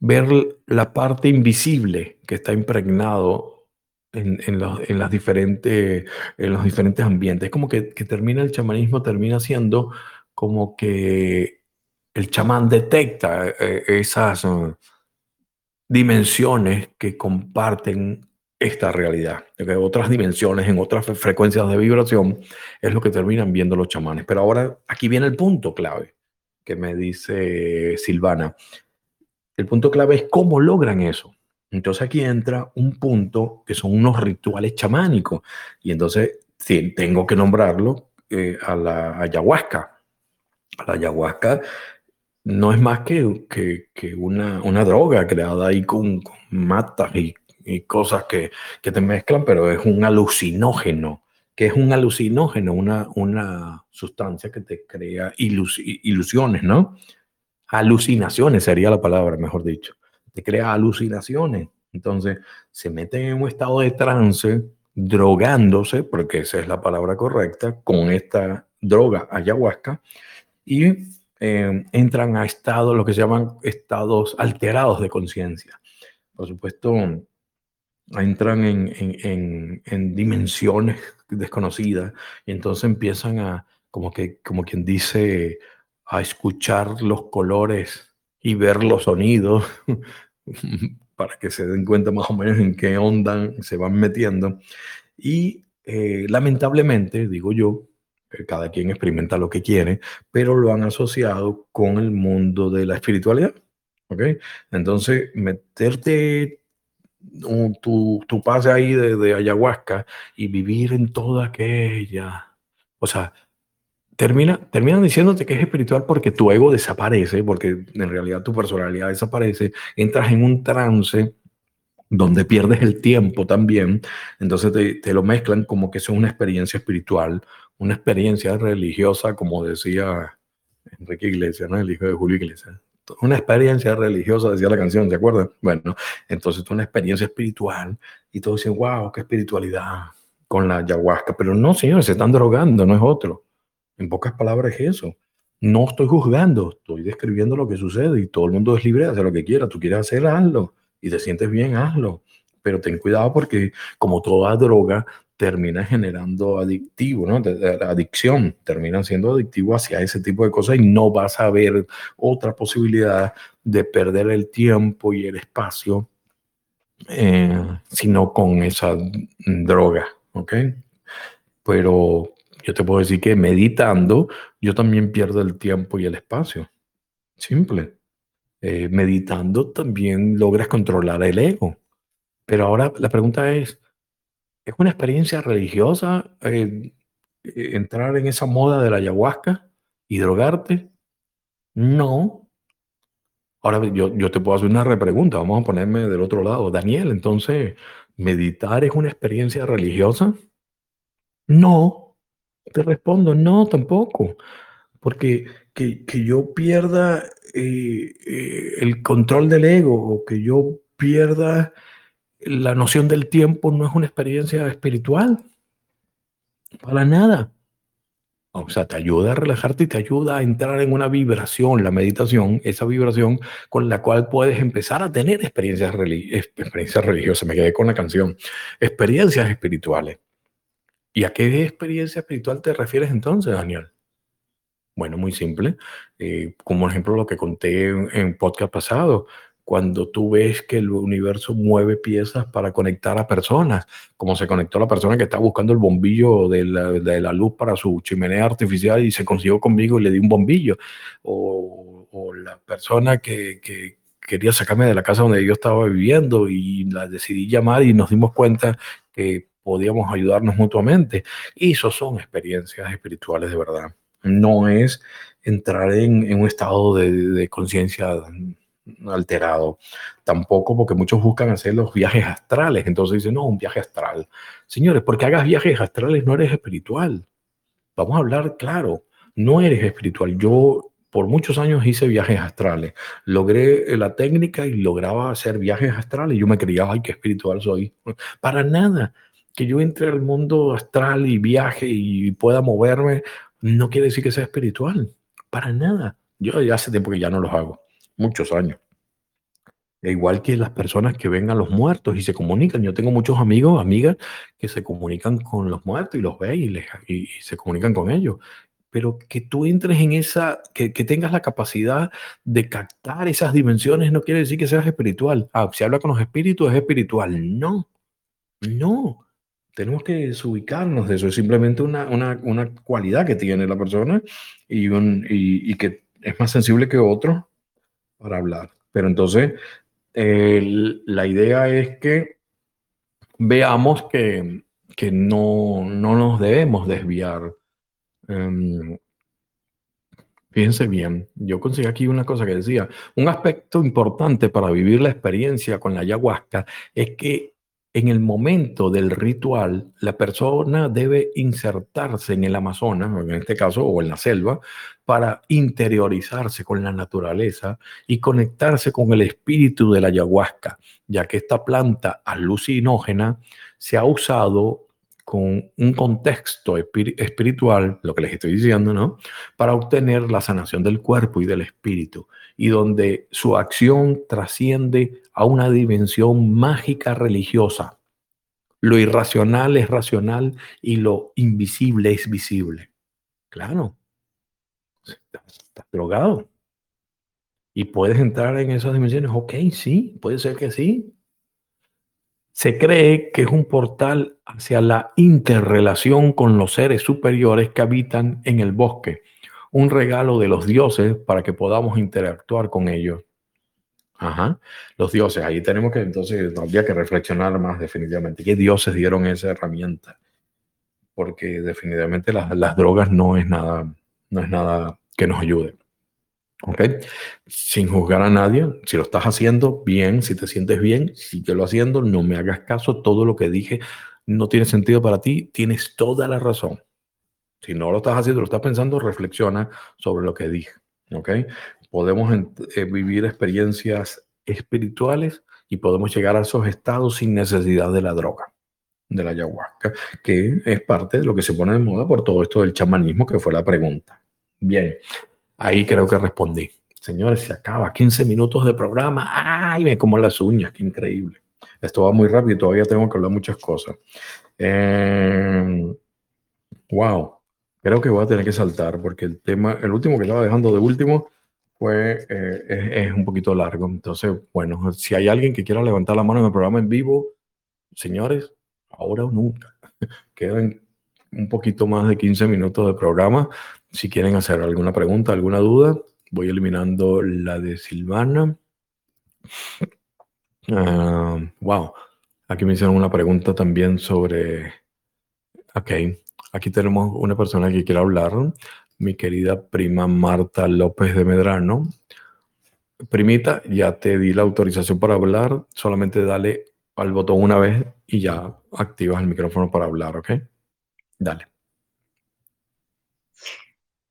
ver la parte invisible que está impregnado en, las diferentes, en los diferentes ambientes. Es como que, termina el chamanismo, termina siendo como que el chamán detecta eh, esas dimensiones que comparten esta realidad. Otras dimensiones en otras frecuencias de vibración es lo que terminan viendo los chamanes. Pero ahora aquí viene el punto clave que me dice Silvana. El punto clave es cómo logran eso. Entonces aquí entra un punto que son unos rituales chamánicos. Y entonces sí, tengo que nombrarlo eh, a la ayahuasca. A la ayahuasca no es más que, que, una, una, droga creada ahí con, matas y, cosas que, que, te mezclan, pero es un alucinógeno. que es un alucinógeno? Una, una sustancia que te crea ilusiones, ¿no? Alucinaciones sería la palabra, mejor dicho. Te crea alucinaciones. Entonces, se meten en un estado de trance, drogándose, porque esa es la palabra correcta, con esta droga ayahuasca, y eh, entran a estados, lo que se llaman estados alterados de conciencia. Por supuesto, entran en, en, en, dimensiones desconocidas y entonces empiezan a, como, que, como quien dice, a escuchar los colores y ver los sonidos (laughs) para que se den cuenta más o menos en qué onda se van metiendo. Y eh, lamentablemente, digo yo, cada quien experimenta lo que quiere, pero lo han asociado con el mundo de la espiritualidad. ¿Ok? Entonces, meterte tu, tu pase ahí de, de, ayahuasca y vivir en toda aquella. O sea, termina, terminan diciéndote que es espiritual porque tu ego desaparece, porque en realidad tu personalidad desaparece, entras en un trance donde pierdes el tiempo también, entonces te, te lo mezclan como que es una experiencia espiritual, una experiencia religiosa, como decía Enrique Iglesias, ¿no? el hijo de Julio Iglesias. Una experiencia religiosa, decía la canción, ¿de acuerdo? Bueno, entonces una experiencia espiritual y todos dicen, wow, qué espiritualidad con la ayahuasca. Pero no, señores, se están drogando, no es otro. En pocas palabras es eso. No estoy juzgando, estoy describiendo lo que sucede y todo el mundo es libre de hacer lo que quiera. Tú quieres hacer, hazlo. Y te sientes bien, hazlo. Pero ten cuidado porque como toda droga, termina generando adictivo, ¿no? Adicción termina siendo adictivo hacia ese tipo de cosas y no vas a ver otra posibilidad de perder el tiempo y el espacio, eh, sino con esa droga, ¿ok? Pero yo te puedo decir que meditando, yo también pierdo el tiempo y el espacio. Simple. Eh, meditando también logras controlar el ego. Pero ahora la pregunta es, ¿Es una experiencia religiosa eh, eh, entrar en esa moda de la ayahuasca y drogarte? No. Ahora yo, yo te puedo hacer una repregunta, vamos a ponerme del otro lado. Daniel, entonces, ¿meditar es una experiencia religiosa? No. Te respondo, no, tampoco. Porque que, que yo pierda eh, el control del ego o que yo pierda la noción del tiempo no es una experiencia espiritual. Para nada. O sea, te ayuda a relajarte y te ayuda a entrar en una vibración, la meditación, esa vibración con la cual puedes empezar a tener experiencias, experiencias religiosas. Me quedé con la canción. Experiencias espirituales. ¿Y a qué experiencia espiritual te refieres entonces, Daniel? Bueno, muy simple. Eh, como ejemplo lo que conté en podcast pasado cuando tú ves que el universo mueve piezas para conectar a personas, como se conectó la persona que está buscando el bombillo de la, luz para su chimenea artificial y se consiguió conmigo y le di un bombillo, o, la persona que, quería sacarme de la casa donde yo estaba viviendo y la decidí llamar y nos dimos cuenta que podíamos ayudarnos mutuamente. Y eso son experiencias espirituales de verdad. No es entrar en, un estado de, de conciencia alterado. Tampoco porque muchos buscan hacer los viajes astrales. Entonces dicen, no, un viaje astral. Señores, porque hagas viajes astrales no eres espiritual. Vamos a hablar claro, no eres espiritual. Yo por muchos años hice viajes astrales. Logré la técnica y lograba hacer viajes astrales. Yo me creía, ay, qué espiritual soy. (laughs) Para nada. Que yo entre al mundo astral y viaje y pueda moverme, no quiere decir que sea espiritual. Para nada. Yo ya hace tiempo que ya no los hago muchos años. E igual que las personas que ven a los muertos y se comunican. Yo tengo muchos amigos, amigas que se comunican con los muertos y los ve y, les, y, se comunican con ellos. Pero que tú entres en esa, que, que, tengas la capacidad de captar esas dimensiones no quiere decir que seas espiritual. Ah, si habla con los espíritus es espiritual. No, no. Tenemos que desubicarnos de eso. Es simplemente una, una, una cualidad que tiene la persona y, un, y, y que es más sensible que otros para hablar. Pero entonces, la idea es que veamos que, que no, no, nos debemos desviar. Um, fíjense bien, yo conseguí aquí una cosa que decía, un aspecto importante para vivir la experiencia con la ayahuasca es que en el momento del ritual, la persona debe insertarse en el Amazonas, en este caso, o en la selva, para interiorizarse con la naturaleza y conectarse con el espíritu de la ayahuasca, ya que esta planta alucinógena se ha usado con un contexto espiritual, lo que les estoy diciendo, ¿no? Para obtener la sanación del cuerpo y del espíritu, y donde su acción trasciende a una dimensión mágica religiosa. Lo irracional es racional y lo invisible es visible. Claro, estás, drogado. Y puedes entrar en esas dimensiones. Ok, sí, puede ser que sí. Se cree que es un portal hacia la interrelación con los seres superiores que habitan en el bosque. Un regalo de los dioses para que podamos interactuar con ellos. Ajá, los dioses. Ahí tenemos que entonces, habría que reflexionar más definitivamente. ¿Qué dioses dieron esa herramienta? Porque definitivamente las, drogas no es nada, no es nada que nos ayude. ¿Ok? Sin juzgar a nadie, si lo estás haciendo bien, si te sientes bien, lo haciendo, no me hagas caso, todo lo que dije no tiene sentido para ti, tienes toda la razón. Si no lo estás haciendo, lo estás pensando, reflexiona sobre lo que dije. ¿Ok? Podemos eh, vivir experiencias espirituales y podemos llegar a esos estados sin necesidad de la droga, de la ayahuasca, que es parte de lo que se pone de moda por todo esto del chamanismo, que fue la pregunta. Bien, ahí creo que respondí. Señores, se acaba 15 minutos de programa. ¡Ay, me como las uñas! ¡Qué increíble! Esto va muy rápido y todavía tengo que hablar muchas cosas. Eh, wow. Creo que voy a tener que saltar porque el tema, el último que estaba dejando de último fue, eh, es, un poquito largo. Entonces, bueno, si hay alguien que quiera levantar la mano en el programa en vivo, señores, ahora o nunca. (laughs) Quedan un poquito más de 15 minutos de programa. Si quieren hacer alguna pregunta, alguna duda, voy eliminando la de Silvana. Ah, wow, aquí me hicieron una pregunta también sobre... Ok, aquí tenemos una persona que quiere hablar mi querida prima Marta López de Medrano. Primita, ya te di la autorización para hablar, solamente dale al botón una vez y ya activas el micrófono para hablar, ¿ok? Dale.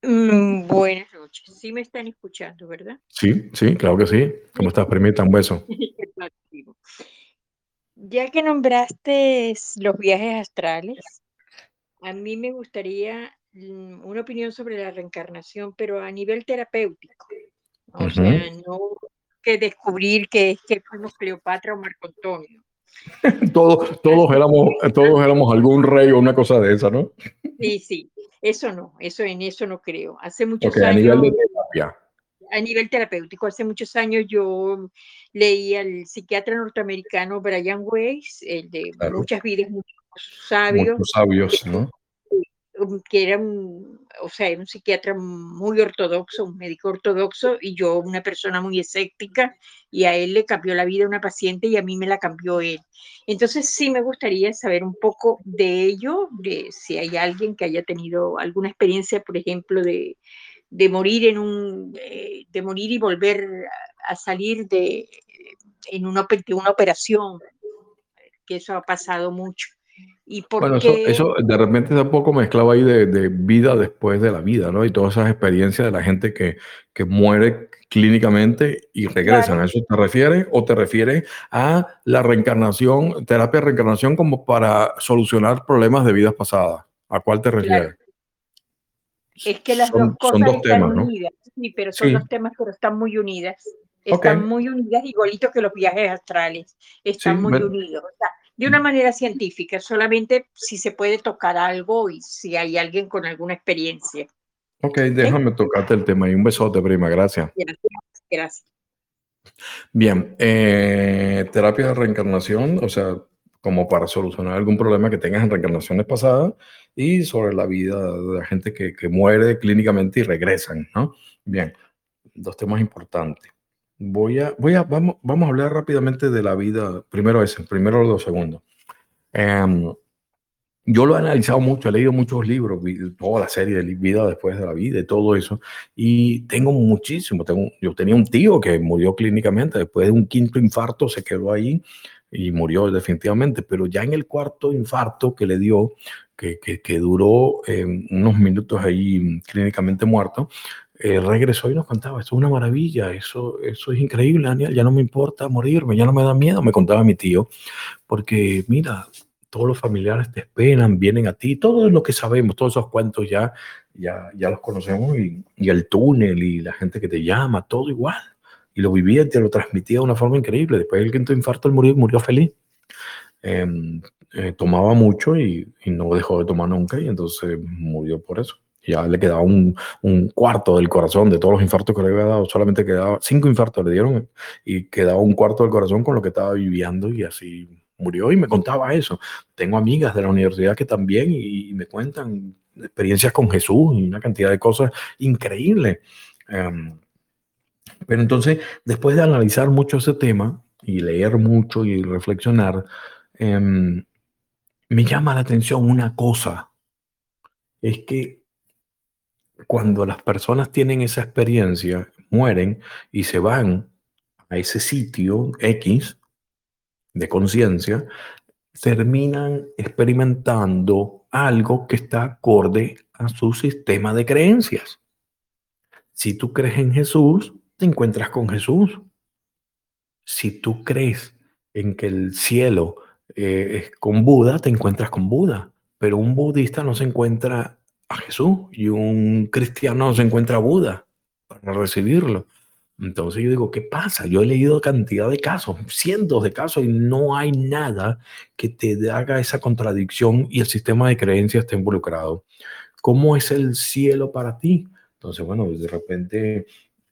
Mm, buenas noches. Sí me están escuchando, ¿verdad? Sí, sí, claro que sí. ¿Cómo estás, primita? Un beso. (laughs) ya que nombraste los viajes astrales, a mí me gustaría una opinión sobre la reencarnación, pero a nivel terapéutico. O sea, no que descubrir que es que fuimos Cleopatra o Marco Antonio. (laughs) todos, todos, éramos, todos éramos algún rey o una cosa de esa, ¿no? Sí, sí, eso no, eso en eso no creo. Hace muchos años. A nivel de terapia. A nivel terapéutico, hace muchos años yo leí al psiquiatra norteamericano Brian Weiss, el de muchas vidas, muchos sabios. Muchos sabios, ¿no? Que era un, o sea, un psiquiatra muy ortodoxo, un médico ortodoxo, y yo una persona muy escéptica, y a él le cambió la vida una paciente y a mí me la cambió él. Entonces sí me gustaría saber un poco de ello, de si hay alguien que haya tenido alguna experiencia, por ejemplo, de, de morir en un, eh, de morir y volver a salir de, en de una operación, que eso ha pasado mucho. ¿Y bueno, eso, de repente tampoco mezclaba ahí de, vida después de la vida, ¿no? Y todas esas experiencias de la gente que, que muere clínicamente y regresan. ¿A eso te refieres? ¿O te refieres a la reencarnación, terapia de reencarnación como para solucionar problemas de vidas pasadas? ¿A cuál te refieres? Es que las dos cosas están temas, unidas, sí, pero son dos temas, pero están muy unidas. Están muy unidas, igualito que los viajes astrales. Están muy unidos. O sea, de una manera científica, solamente si se puede tocar algo y si hay alguien con alguna experiencia. Ok, déjame tocarte el tema y un besote, prima, gracias. Gracias. Bien, eh, terapia de reencarnación, o sea, como para solucionar algún problema que tengas en reencarnaciones pasadas y sobre la vida de la gente que, que muere clínicamente y regresan, ¿no? Bien, dos temas importantes. Voy a, voy a, vamos, vamos a hablar rápidamente de la vida, primero ese, primero los dos segundos. Em, yo lo he analizado mucho, he leído muchos libros, toda la serie de vida después de la vida y todo eso, y tengo muchísimo. Tengo, yo tenía un tío que murió clínicamente, después de un quinto infarto se quedó ahí y murió definitivamente, pero ya en el cuarto infarto que le dio, que, que, que duró em, unos minutos ahí clínicamente muerto, eh, regresó y nos contaba, eso es una maravilla, eso, eso es increíble, Daniel, ya no me importa morirme, ya no me da miedo, me contaba mi tío, porque mira, todos los familiares te esperan, vienen a ti, todo lo que sabemos, todos esos cuentos ya, ya, ya los conocemos y, el túnel y la gente que te llama, todo igual. Y lo vivía y te lo transmitía de una forma increíble. Después del quinto infarto, él murió, murió feliz. Em, eh, tomaba mucho y, y no dejó de tomar nunca y entonces murió por eso ya le quedaba un, un, cuarto del corazón de todos los infartos que le había dado, solamente quedaba, cinco infartos le dieron y quedaba un cuarto del corazón con lo que estaba viviendo y así murió y me contaba eso. Tengo amigas de la universidad que también y, me cuentan experiencias con Jesús y una cantidad de cosas increíbles. Em, pero entonces, después de analizar mucho ese tema y leer mucho y reflexionar, em, me llama la atención una cosa, es que cuando las personas tienen esa experiencia, mueren y se van a ese sitio X de conciencia, terminan experimentando algo que está acorde a su sistema de creencias. Si tú crees en Jesús, te encuentras con Jesús. Si tú crees en que el cielo eh, es con Buda, te encuentras con Buda. Pero un budista no se encuentra a Jesús y un cristiano no se encuentra Buda para recibirlo. Entonces yo digo, ¿qué pasa? Yo he leído cantidad de casos, cientos de casos, y no hay nada que te haga esa contradicción y el sistema de creencias está involucrado. ¿Cómo es el cielo para ti? Entonces, bueno, de repente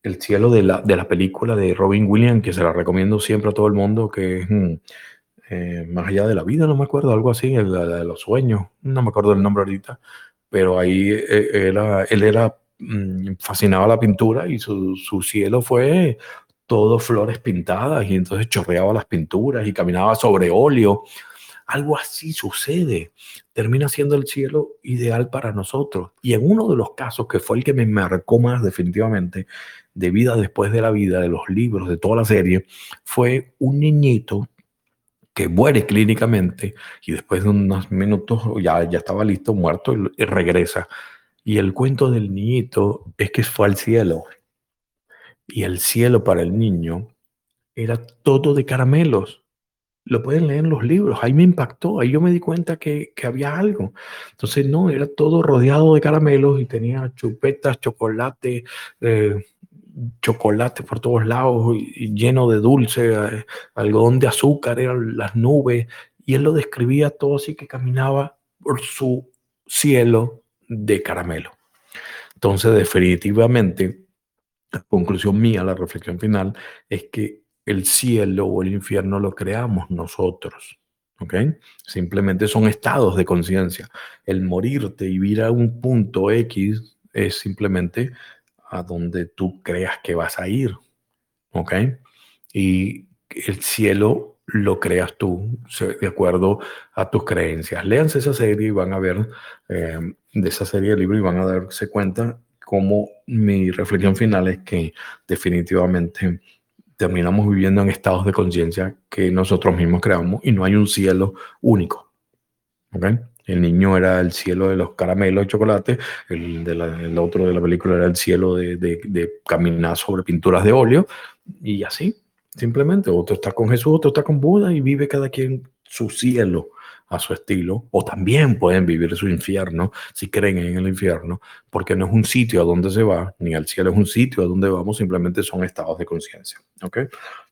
el cielo de la, de la película de Robin Williams, que se la recomiendo siempre a todo el mundo, que es mm, eh, Más allá de la vida, no me acuerdo, algo así, el, de los sueños, no me acuerdo el nombre ahorita, pero ahí eh, él era Mm, fascinaba la pintura y su, cielo fue todo flores pintadas y entonces chorreaba las pinturas y caminaba sobre óleo. Algo así sucede. Termina siendo el cielo ideal para nosotros. Y en uno de los casos que fue el que me marcó más definitivamente de vida después de la vida, de los libros, de toda la serie, fue un niñito que muere clínicamente y después de unos minutos ya, ya estaba listo, muerto y regresa y el cuento del niñito es que fue al cielo. Y el cielo para el niño era todo de caramelos. Lo pueden leer en los libros. Ahí me impactó. Ahí yo me di cuenta que, había algo. Entonces, no, era todo rodeado de caramelos y tenía chupetas, chocolate, eh, chocolate por todos lados y, lleno de dulce, algodón de azúcar, eran las nubes. Y él lo describía todo así que caminaba por su cielo de caramelo. Entonces, definitivamente, la conclusión mía, la reflexión final, es que el cielo o el infierno lo creamos nosotros. ¿Ok? Simplemente son estados de conciencia. El morirte y ir a un punto X es simplemente a donde tú creas que vas a ir. ¿Ok? Y el cielo lo creas tú de acuerdo a tus creencias. Léanse esa serie y van a ver eh, de esa serie de libros y van a darse cuenta cómo mi reflexión final es que definitivamente terminamos viviendo en estados de conciencia que nosotros mismos creamos y no hay un cielo único. ¿Okay? El niño era el cielo de los caramelos de chocolate, el, de el otro de la película era el cielo de, de, de caminar sobre pinturas de óleo y así. Simplemente, otro está con Jesús, otro está con Buda y vive cada quien su cielo a su estilo, o también pueden vivir su infierno si creen en el infierno, porque no es un sitio a donde se va, ni al cielo es un sitio a donde vamos, simplemente son estados de conciencia. ¿ok?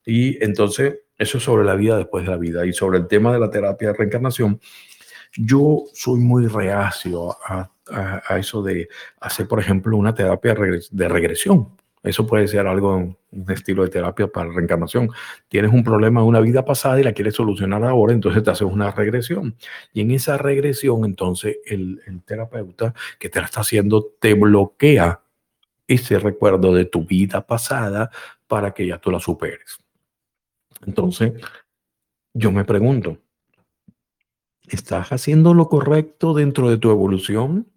Y entonces, eso es sobre la vida después de la vida. Y sobre el tema de la terapia de reencarnación, yo soy muy reacio a, eso de hacer, por ejemplo, una terapia de regresión. Eso puede ser algo, un estilo de terapia para reencarnación. Tienes un problema de una vida pasada y la quieres solucionar ahora, entonces te haces una regresión. Y en esa regresión, entonces, el, terapeuta que te la está haciendo te bloquea ese recuerdo de tu vida pasada para que ya tú la superes. Entonces, yo me pregunto, ¿estás haciendo lo correcto dentro de tu evolución?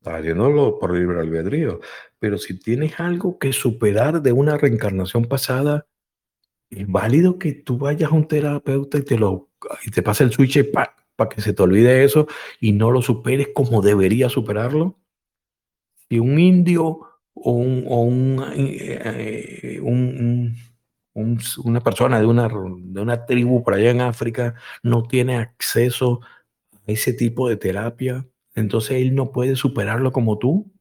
Estás haciéndolo por libre albedrío. Pero si tienes algo que superar de una reencarnación pasada, es válido que tú vayas a un terapeuta y te, lo, y te pase el switch para que se te olvide eso y no lo superes como debería superarlo. Si un indio o, un, eh, una persona de una, de una tribu por allá en África no tiene acceso a ese tipo de terapia, entonces él no puede superarlo como tú.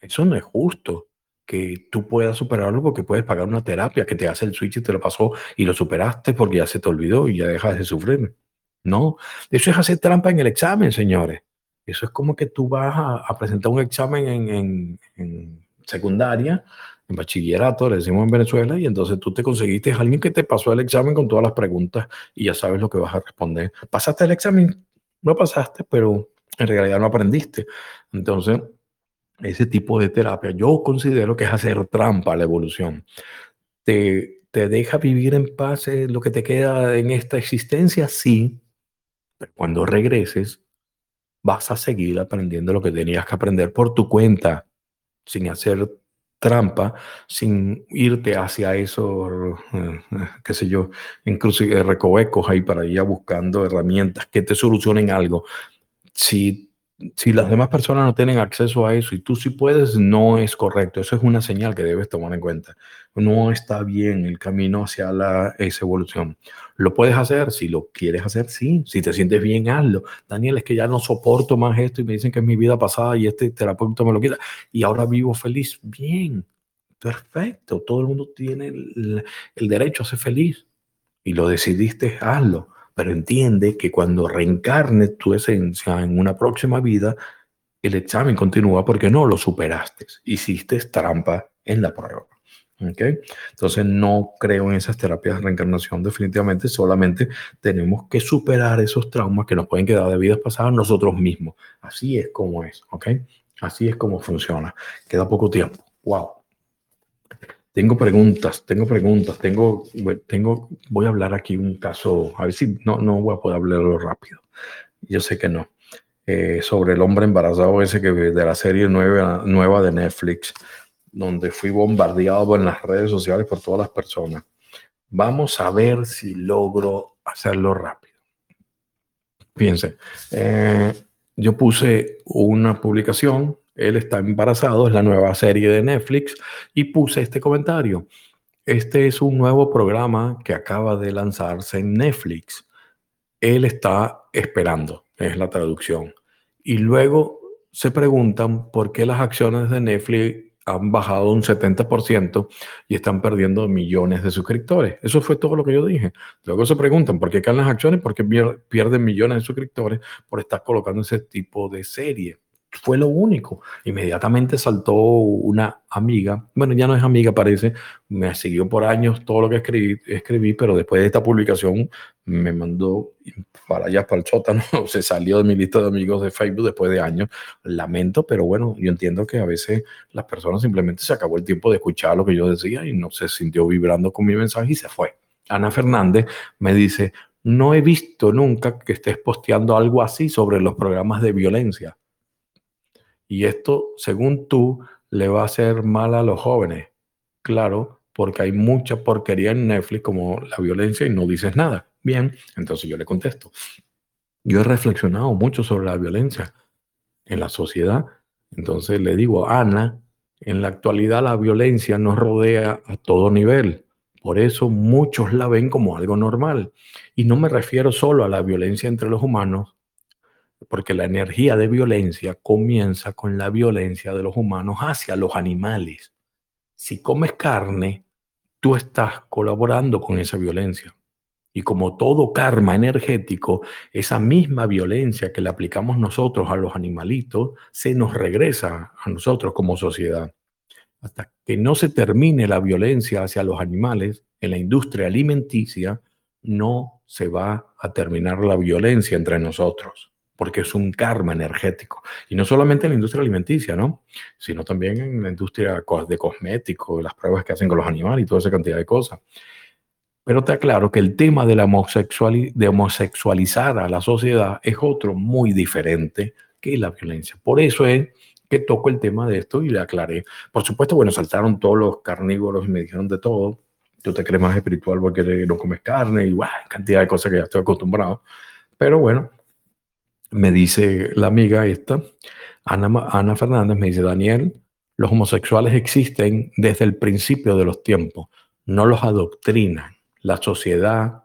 Eso no es justo que tú puedas superarlo porque puedes pagar una terapia que te hace el switch y te lo pasó y lo superaste porque ya se te olvidó y ya dejas de sufrir. No, eso es hacer trampa en el examen, señores. Eso es como que tú vas a, presentar un examen en, secundaria, en bachillerato, le decimos en Venezuela, y entonces tú te conseguiste alguien que te pasó el examen con todas las preguntas y ya sabes lo que vas a responder. ¿Pasaste el examen? No pasaste, pero en realidad no aprendiste. Entonces, ese tipo de terapia, yo considero que es hacer trampa a la evolución. ¿Te, te deja vivir en paz lo que te queda en esta existencia? Sí. Pero cuando regreses, vas a seguir aprendiendo lo que tenías que aprender por tu cuenta, sin hacer trampa sin irte hacia esos, eh, qué sé yo, incluso recovecos ahí para ir buscando herramientas que te solucionen algo. Si si las demás personas no tienen acceso a eso y tú sí puedes, no es correcto. Eso es una señal que debes tomar en cuenta. No está bien el camino hacia la, evolución. ¿Lo puedes hacer? Si lo quieres hacer, sí. Si te sientes bien, hazlo. Daniel, es que ya no soporto más esto y me dicen que es mi vida pasada y este terapeuta me lo quita y ahora vivo feliz. Bien, perfecto. Todo el mundo tiene el, el derecho a ser feliz y lo decidiste, hazlo pero entiende que cuando reencarnes tu esencia en una próxima vida, el examen continúa porque no lo superaste, hiciste trampa en la prueba. ¿Okay? Entonces no creo en esas terapias de reencarnación definitivamente, solamente tenemos que superar esos traumas que nos pueden quedar de vidas pasadas nosotros mismos. Así es como es, ¿ok? Así es como funciona. Queda poco tiempo. Wow. Tengo preguntas, tengo preguntas, tengo, tengo, voy a hablar aquí un caso, a ver si no, no voy a poder hablarlo rápido. Yo sé que no. Eh, sobre el hombre embarazado ese que de la serie nueva, nueva de Netflix, donde fui bombardeado en las redes sociales por todas las personas. Vamos a ver si logro hacerlo rápido. Fíjense, eh, yo puse una publicación él está embarazado, es la nueva serie de Netflix, y puse este comentario. Este es un nuevo programa que acaba de lanzarse en Netflix. Él está esperando, es la traducción. Y luego se preguntan por qué las acciones de Netflix han bajado un 70% y están perdiendo millones de suscriptores. Eso fue todo lo que yo dije. Luego se preguntan por qué caen las acciones, por qué pierden millones de suscriptores por estar colocando ese tipo de serie fue lo único. Inmediatamente saltó una amiga, bueno, ya no es amiga, parece, me siguió por años todo lo que escribí, escribí pero después de esta publicación me mandó para allá, para el sótano, (laughs) se salió de mi lista de amigos de Facebook después de años. Lamento, pero bueno, yo entiendo que a veces las personas simplemente se acabó el tiempo de escuchar lo que yo decía y no se sintió vibrando con mi mensaje y se fue. Ana Fernández me dice, no he visto nunca que estés posteando algo así sobre los programas de violencia. Y esto, según tú, le va a hacer mal a los jóvenes. Claro, porque hay mucha porquería en Netflix como la violencia y no dices nada. Bien, entonces yo le contesto. Yo he reflexionado mucho sobre la violencia en la sociedad. Entonces le digo, Ana, en la actualidad la violencia nos rodea a todo nivel. Por eso muchos la ven como algo normal. Y no me refiero solo a la violencia entre los humanos, porque la energía de violencia comienza con la violencia de los humanos hacia los animales. Si comes carne, tú estás colaborando con esa violencia. Y como todo karma energético, esa misma violencia que le aplicamos nosotros a los animalitos se nos regresa a nosotros como sociedad. Hasta que no se termine la violencia hacia los animales en la industria alimenticia, no se va a terminar la violencia entre nosotros porque es un karma energético. Y no solamente en la industria alimenticia, ¿no? Sino también en la industria de cosméticos, las pruebas que hacen con los animales y toda esa cantidad de cosas. Pero te aclaro que el tema de, la de homosexualizar a la sociedad es otro muy diferente que la violencia. Por eso es que toco el tema de esto y le aclaré. Por supuesto, bueno, saltaron todos los carnívoros y me dijeron de todo. Tú te crees más espiritual porque no comes carne y bueno, cantidad de cosas que ya estoy acostumbrado. Pero bueno, me dice la amiga esta, Ana, Fernández, me dice, Daniel, los homosexuales existen desde el principio de los tiempos, no los adoctrinan. La sociedad,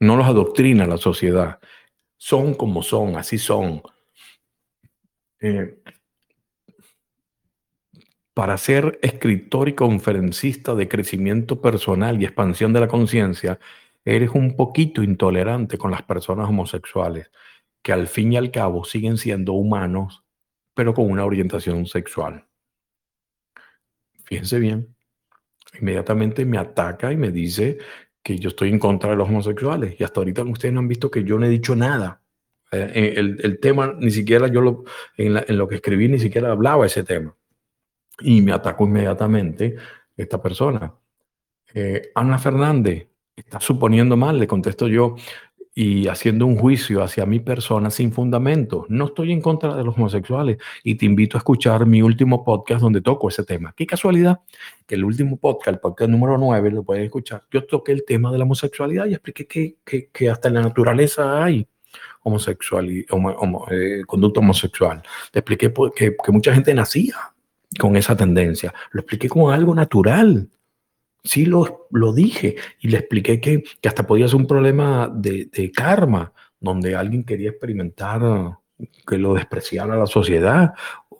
no los adoctrina la sociedad, son como son, así son. Eh, para ser escritor y conferencista de crecimiento personal y expansión de la conciencia, eres un poquito intolerante con las personas homosexuales que al fin y al cabo siguen siendo humanos, pero con una orientación sexual. Fíjense bien, inmediatamente me ataca y me dice que yo estoy en contra de los homosexuales. Y hasta ahorita ustedes no han visto que yo no he dicho nada. Eh, el, tema, ni siquiera yo lo, en, lo que escribí, ni siquiera hablaba ese tema. Y me atacó inmediatamente esta persona. Eh, Ana Fernández, está suponiendo mal, le contesto yo, y haciendo un juicio hacia mi persona sin fundamento. No estoy en contra de los homosexuales y te invito a escuchar mi último podcast donde toco ese tema. Qué casualidad que el último podcast, el podcast número 9, lo pueden escuchar. Yo toqué el tema de la homosexualidad y expliqué que, que, que hasta en la naturaleza hay homosexual y eh, conducta homosexual. Le expliqué que, que mucha gente nacía con esa tendencia. Lo expliqué como algo natural. Sí lo, lo dije y le expliqué que, que hasta podía ser un problema de, de, karma, donde alguien quería experimentar que lo despreciara la sociedad.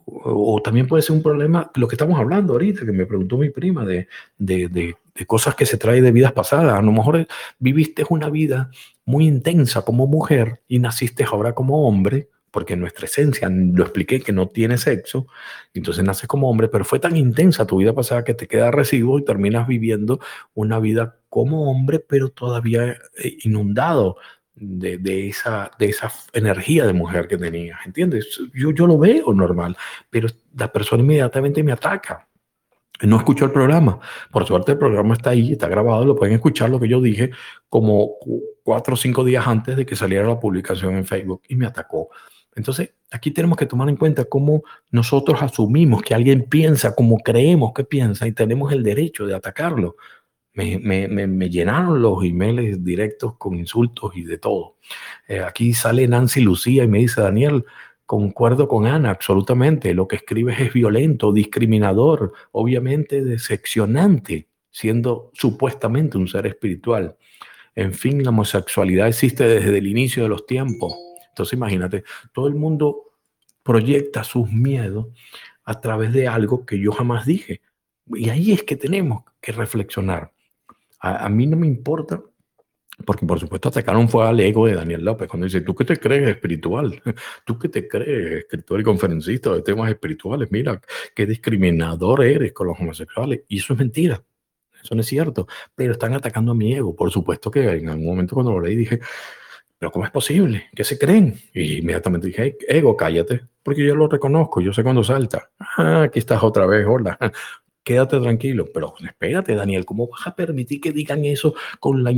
O, también puede ser un problema, lo que estamos hablando ahorita, que me preguntó mi prima, de, de, de, de cosas que se trae de vidas pasadas. A lo mejor viviste una vida muy intensa como mujer y naciste ahora como hombre, porque nuestra esencia, lo expliqué, que no tiene sexo, entonces naces como hombre, pero fue tan intensa tu vida pasada que te queda residuo y terminas viviendo una vida como hombre, pero todavía eh, inundado de, de, esa, de esa energía de mujer que tenías, ¿entiendes? Yo, yo lo veo normal, pero la persona inmediatamente me ataca. No escuchó el programa. Por suerte el programa está ahí, está grabado, lo pueden escuchar lo que yo dije como cuatro o cinco días antes de que saliera la publicación en Facebook y me atacó. Entonces, aquí tenemos que tomar en cuenta cómo nosotros asumimos que alguien piensa como creemos que piensa y tenemos el derecho de atacarlo. Me, llenaron los emails directos con insultos y de todo. Eh, aquí sale Nancy Lucía y me dice, Daniel, concuerdo con Ana, absolutamente. Lo que escribes es violento, discriminador, obviamente decepcionante, siendo supuestamente un ser espiritual. En fin, la homosexualidad existe desde el inicio de los tiempos entonces imagínate, todo el mundo proyecta sus miedos a través de algo que yo jamás dije. Y ahí es que tenemos que reflexionar. A, mí no me importa, porque por supuesto atacaron fue al ego de Daniel López, cuando dice, ¿tú qué te crees espiritual? (laughs) ¿Tú qué te crees escritor y conferencista de temas espirituales? Mira, qué discriminador eres con los homosexuales. Y eso es mentira. Eso no es cierto. Pero están atacando a mi ego. Por supuesto que en algún momento cuando lo leí dije, pero ¿cómo es posible? ¿Qué se creen? Y inmediatamente dije, ego, cállate, porque yo lo reconozco, yo sé cuándo salta. Ah, aquí estás otra vez, hola. (laughs) Quédate tranquilo, pero espérate, Daniel, ¿cómo vas a permitir que digan eso con la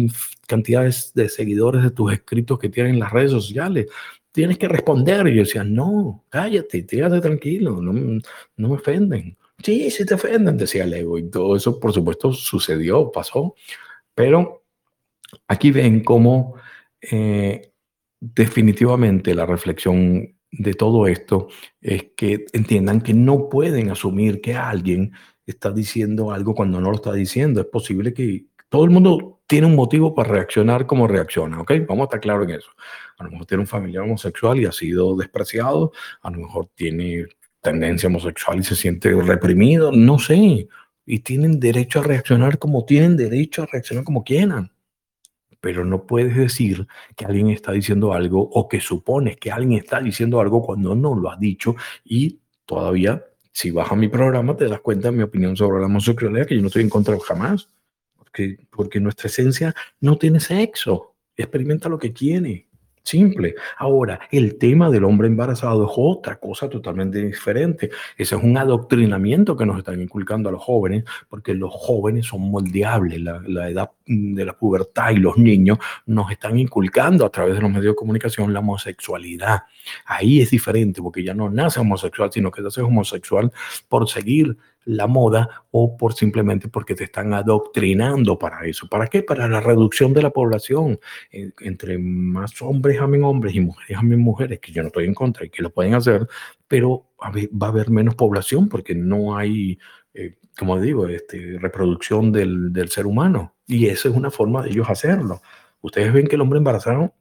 cantidad de seguidores de tus escritos que tienen en las redes sociales? Tienes que responder. Y yo decía, no, cállate, quédate tranquilo, no, no me ofenden. Sí, sí te ofenden, decía el ego. Y todo eso, por supuesto, sucedió, pasó. Pero aquí ven cómo eh, definitivamente la reflexión de todo esto es que entiendan que no pueden asumir que alguien está diciendo algo cuando no lo está diciendo. Es posible que todo el mundo tiene un motivo para reaccionar como reacciona, ¿ok? Vamos a estar claros en eso. A lo mejor tiene un familiar homosexual y ha sido despreciado, a lo mejor tiene tendencia homosexual y se siente reprimido, no sé. Y tienen derecho a reaccionar como tienen derecho a reaccionar como quieran pero no puedes decir que alguien está diciendo algo o que supones que alguien está diciendo algo cuando no lo ha dicho y todavía, si vas a mi programa, te das cuenta de mi opinión sobre la homosexualidad, que yo no estoy en contra jamás, porque, porque nuestra esencia no tiene sexo, experimenta lo que tiene. Simple. Ahora, el tema del hombre embarazado es otra cosa totalmente diferente. Ese es un adoctrinamiento que nos están inculcando a los jóvenes, porque los jóvenes son moldeables. La, la, edad de la pubertad y los niños nos están inculcando a través de los medios de comunicación la homosexualidad. Ahí es diferente, porque ya no nace homosexual, sino que nace homosexual por seguir la moda o por simplemente porque te están adoctrinando para eso. ¿Para qué? Para la reducción de la población. Entre más hombres amen hombres y mujeres amen mujeres, que yo no estoy en contra y que lo pueden hacer, pero va a haber menos población porque no hay, eh, como digo, este, reproducción del, del ser humano. Y esa es una forma de ellos hacerlo. Ustedes ven que el hombre embarazado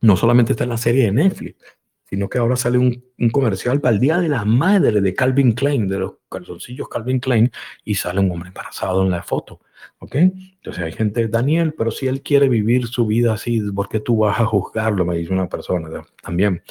no solamente está en la serie de Netflix, sino que ahora sale un, comercial para el Día de la Madre de Calvin Klein, de los calzoncillos Calvin Klein, y sale un hombre embarazado en la foto. ¿Ok? Entonces hay gente, Daniel, pero si él quiere vivir su vida así, ¿por qué tú vas a juzgarlo? Me dice una persona también.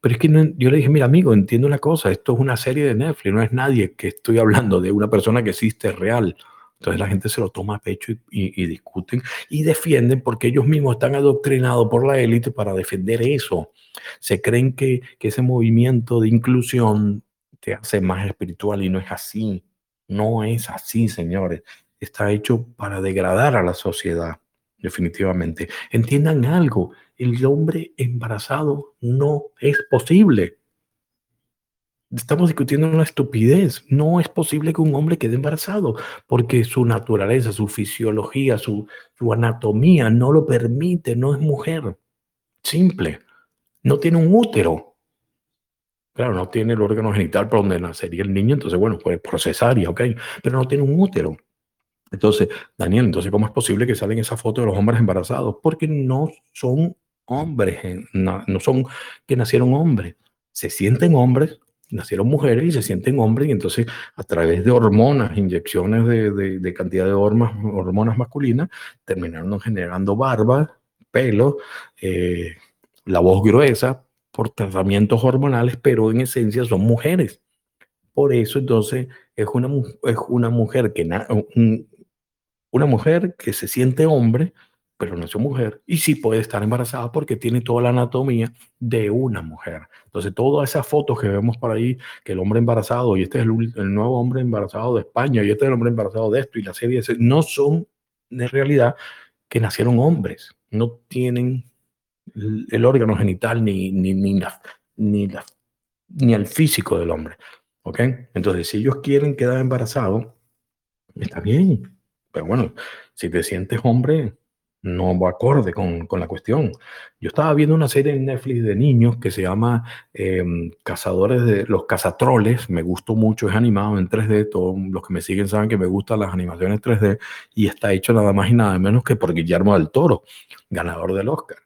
Pero es que no, yo le dije, mira amigo, entiendo una cosa, esto es una serie de Netflix, no es nadie que estoy hablando de una persona que existe real. Entonces la gente se lo toma a pecho y, y, y, discuten y defienden porque ellos mismos están adoctrinados por la élite para defender eso. Se creen que, ese movimiento de inclusión te hace más espiritual y no es así. No es así, señores. Está hecho para degradar a la sociedad. definitivamente. Entiendan algo, el hombre embarazado no es posible. Estamos discutiendo una estupidez. No es posible que un hombre quede embarazado porque su naturaleza, su fisiología, su anatomía no lo permite, no es mujer. Simple. No tiene un útero. Claro, no tiene el órgano genital por donde nacería el niño, entonces, bueno, puede procesar y ok, pero no tiene un útero. Entonces, Daniel, entonces, ¿cómo es posible que salen esas fotos de los hombres embarazados? Porque no son hombres, no, son que nacieron hombres. Se sienten hombres, nacieron mujeres y se sienten hombres, y entonces a través de hormonas, inyecciones de, cantidad de hormonas, hormonas masculinas, terminaron generando barba, pelo, eh, la voz gruesa, por tratamientos hormonales, pero en esencia son mujeres. Por eso entonces es una, es una mujer que una mujer que se siente hombre, pero no es mujer, y sí puede estar embarazada porque tiene toda la anatomía de una mujer. Entonces, todas esas fotos que vemos por ahí, que el hombre embarazado, y este es el, nuevo hombre embarazado de España, y este es el hombre embarazado de esto, y la serie, no son de realidad que nacieron hombres, no tienen el órgano genital ni, ni, ni, la, ni, la, ni el físico del hombre. ¿Ok? Entonces, si ellos quieren quedar embarazados, está bien. Pero bueno, si te sientes hombre, no va acorde con, con, la cuestión. Yo estaba viendo una serie en Netflix de niños que se llama em, Cazadores de los Cazatroles. Me gustó mucho, es animado en 3D. Todos los que me siguen saben que me gustan las animaciones 3D y está hecho nada más y nada menos que por Guillermo del Toro, ganador del Oscar.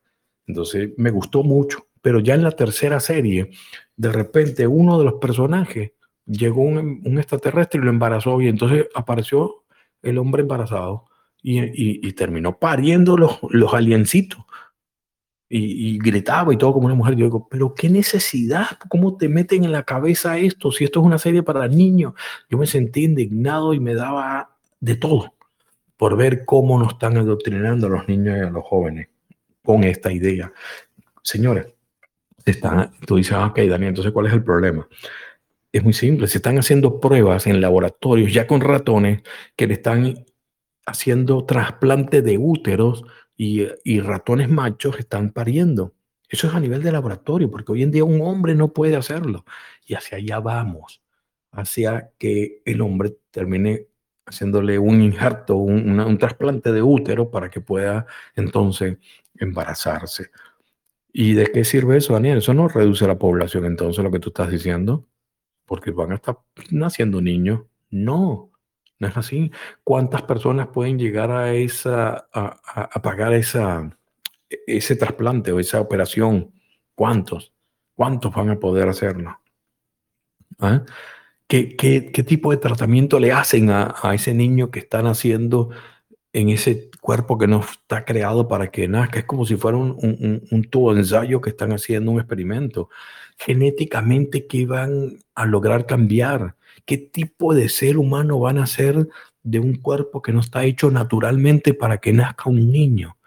Entonces me gustó mucho, pero ya en la tercera serie, de repente uno de los personajes llegó un, un extraterrestre y lo embarazó y entonces apareció el hombre embarazado y, y, terminó pariendo los, los aliencitos. Y, y, gritaba y todo como una mujer. Yo digo, pero qué necesidad, ¿cómo te meten en la cabeza esto? Si esto es una serie para niños. Yo me sentí indignado y me daba de todo por ver cómo nos están adoctrinando a los niños y a los jóvenes con esta idea. Señores, está, tú dices, ah, ok, Daniel, entonces, ¿cuál es el problema? Es muy simple, se están haciendo pruebas en laboratorios ya con ratones que le están haciendo trasplante de úteros y, ratones machos están pariendo. Eso es a nivel de laboratorio, porque hoy en día un hombre no puede hacerlo. Y hacia allá vamos, hacia que el hombre termine haciéndole un injerto, un, trasplante de útero para que pueda entonces embarazarse. ¿Y de qué sirve eso, Daniel? Eso no reduce la población, entonces, lo que tú estás diciendo, porque van a estar naciendo niños. No, no es así. ¿Cuántas personas pueden llegar a esa, a, pagar esa, ese trasplante o esa operación? ¿Cuántos? ¿Cuántos van a poder hacerlo? ¿Ah? ¿Qué, qué, qué, tipo de tratamiento le hacen a, a, ese niño que están haciendo en ese cuerpo que no está creado para que nazca. Es como si fuera un, un, un tubo de ensayo que están haciendo un experimento. Genéticamente, ¿qué van a lograr cambiar? ¿Qué tipo de ser humano van a ser de un cuerpo que no está hecho naturalmente para que nazca un niño?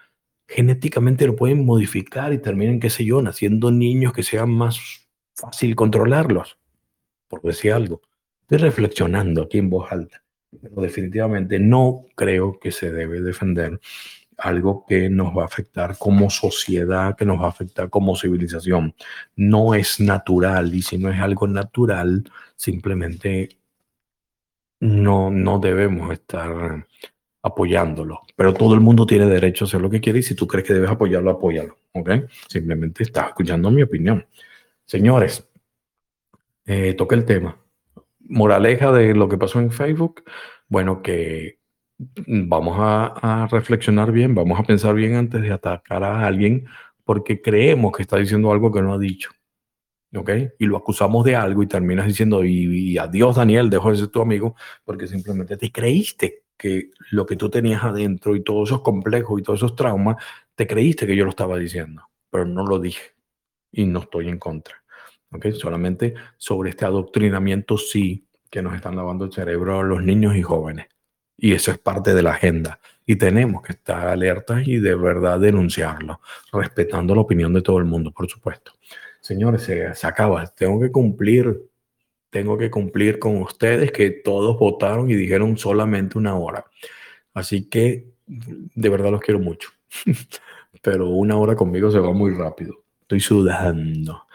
Genéticamente lo pueden modificar y terminen, qué sé yo, naciendo niños que sean más fácil controlarlos, por decir algo. Estoy reflexionando aquí en voz alta pero definitivamente no creo que se debe defender algo que nos va a afectar como sociedad, que nos va a afectar como civilización. No es natural y si no es algo natural, simplemente no, no debemos estar apoyándolo. Pero todo el mundo tiene derecho a hacer lo que quiere y si tú crees que debes apoyarlo, apóyalo. ¿Ok? Simplemente estás escuchando mi opinión. Señores, eh, toca el tema moraleja de lo que pasó en Facebook, bueno, que vamos a, reflexionar bien, vamos a pensar bien antes de atacar a alguien porque creemos que está diciendo algo que no ha dicho. ¿Ok? Y lo acusamos de algo y terminas diciendo, y, adiós Daniel, dejo de ser tu amigo, porque simplemente te creíste que lo que tú tenías adentro y todos esos complejos y todos esos traumas, te creíste que yo lo estaba diciendo, pero no lo dije y no estoy en contra. ¿Okay? Solamente sobre este adoctrinamiento sí que nos están lavando el cerebro los niños y jóvenes. Y eso es parte de la agenda. Y tenemos que estar alertas y de verdad denunciarlo, respetando la opinión de todo el mundo, por supuesto. Señores, se, acaba. Tengo que cumplir, tengo que cumplir con ustedes que todos votaron y dijeron solamente una hora. Así que de verdad los quiero mucho. (laughs) pero una hora conmigo se va muy rápido. Estoy sudando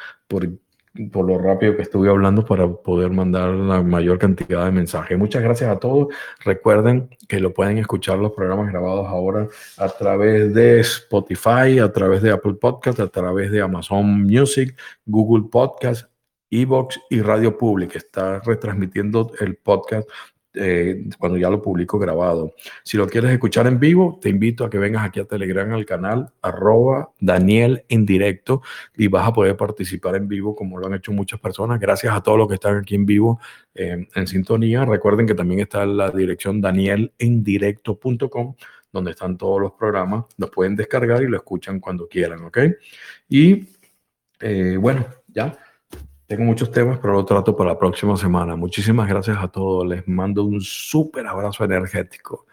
por lo rápido que estuve hablando para poder mandar la mayor cantidad de mensajes. Muchas gracias a todos. Recuerden que lo pueden escuchar los programas grabados ahora a través de Spotify, a través de Apple Podcast, a través de Amazon Music, Google Podcast, Evox y Radio Public. Está retransmitiendo el podcast eh, cuando ya lo publico grabado. Si lo quieres escuchar en vivo, te invito a que vengas aquí a Telegram al canal arroba Daniel en directo y vas a poder participar en vivo como lo han hecho muchas personas. Gracias a todos los que están aquí en vivo eh, en sintonía. Recuerden que también está la dirección danielendirecto.com donde están todos los programas. Los pueden descargar y lo escuchan cuando quieran, ¿ok? Y eh, bueno, ya. Tengo muchos temas, pero lo trato para la próxima semana. Muchísimas gracias a todos. Les mando un súper abrazo energético.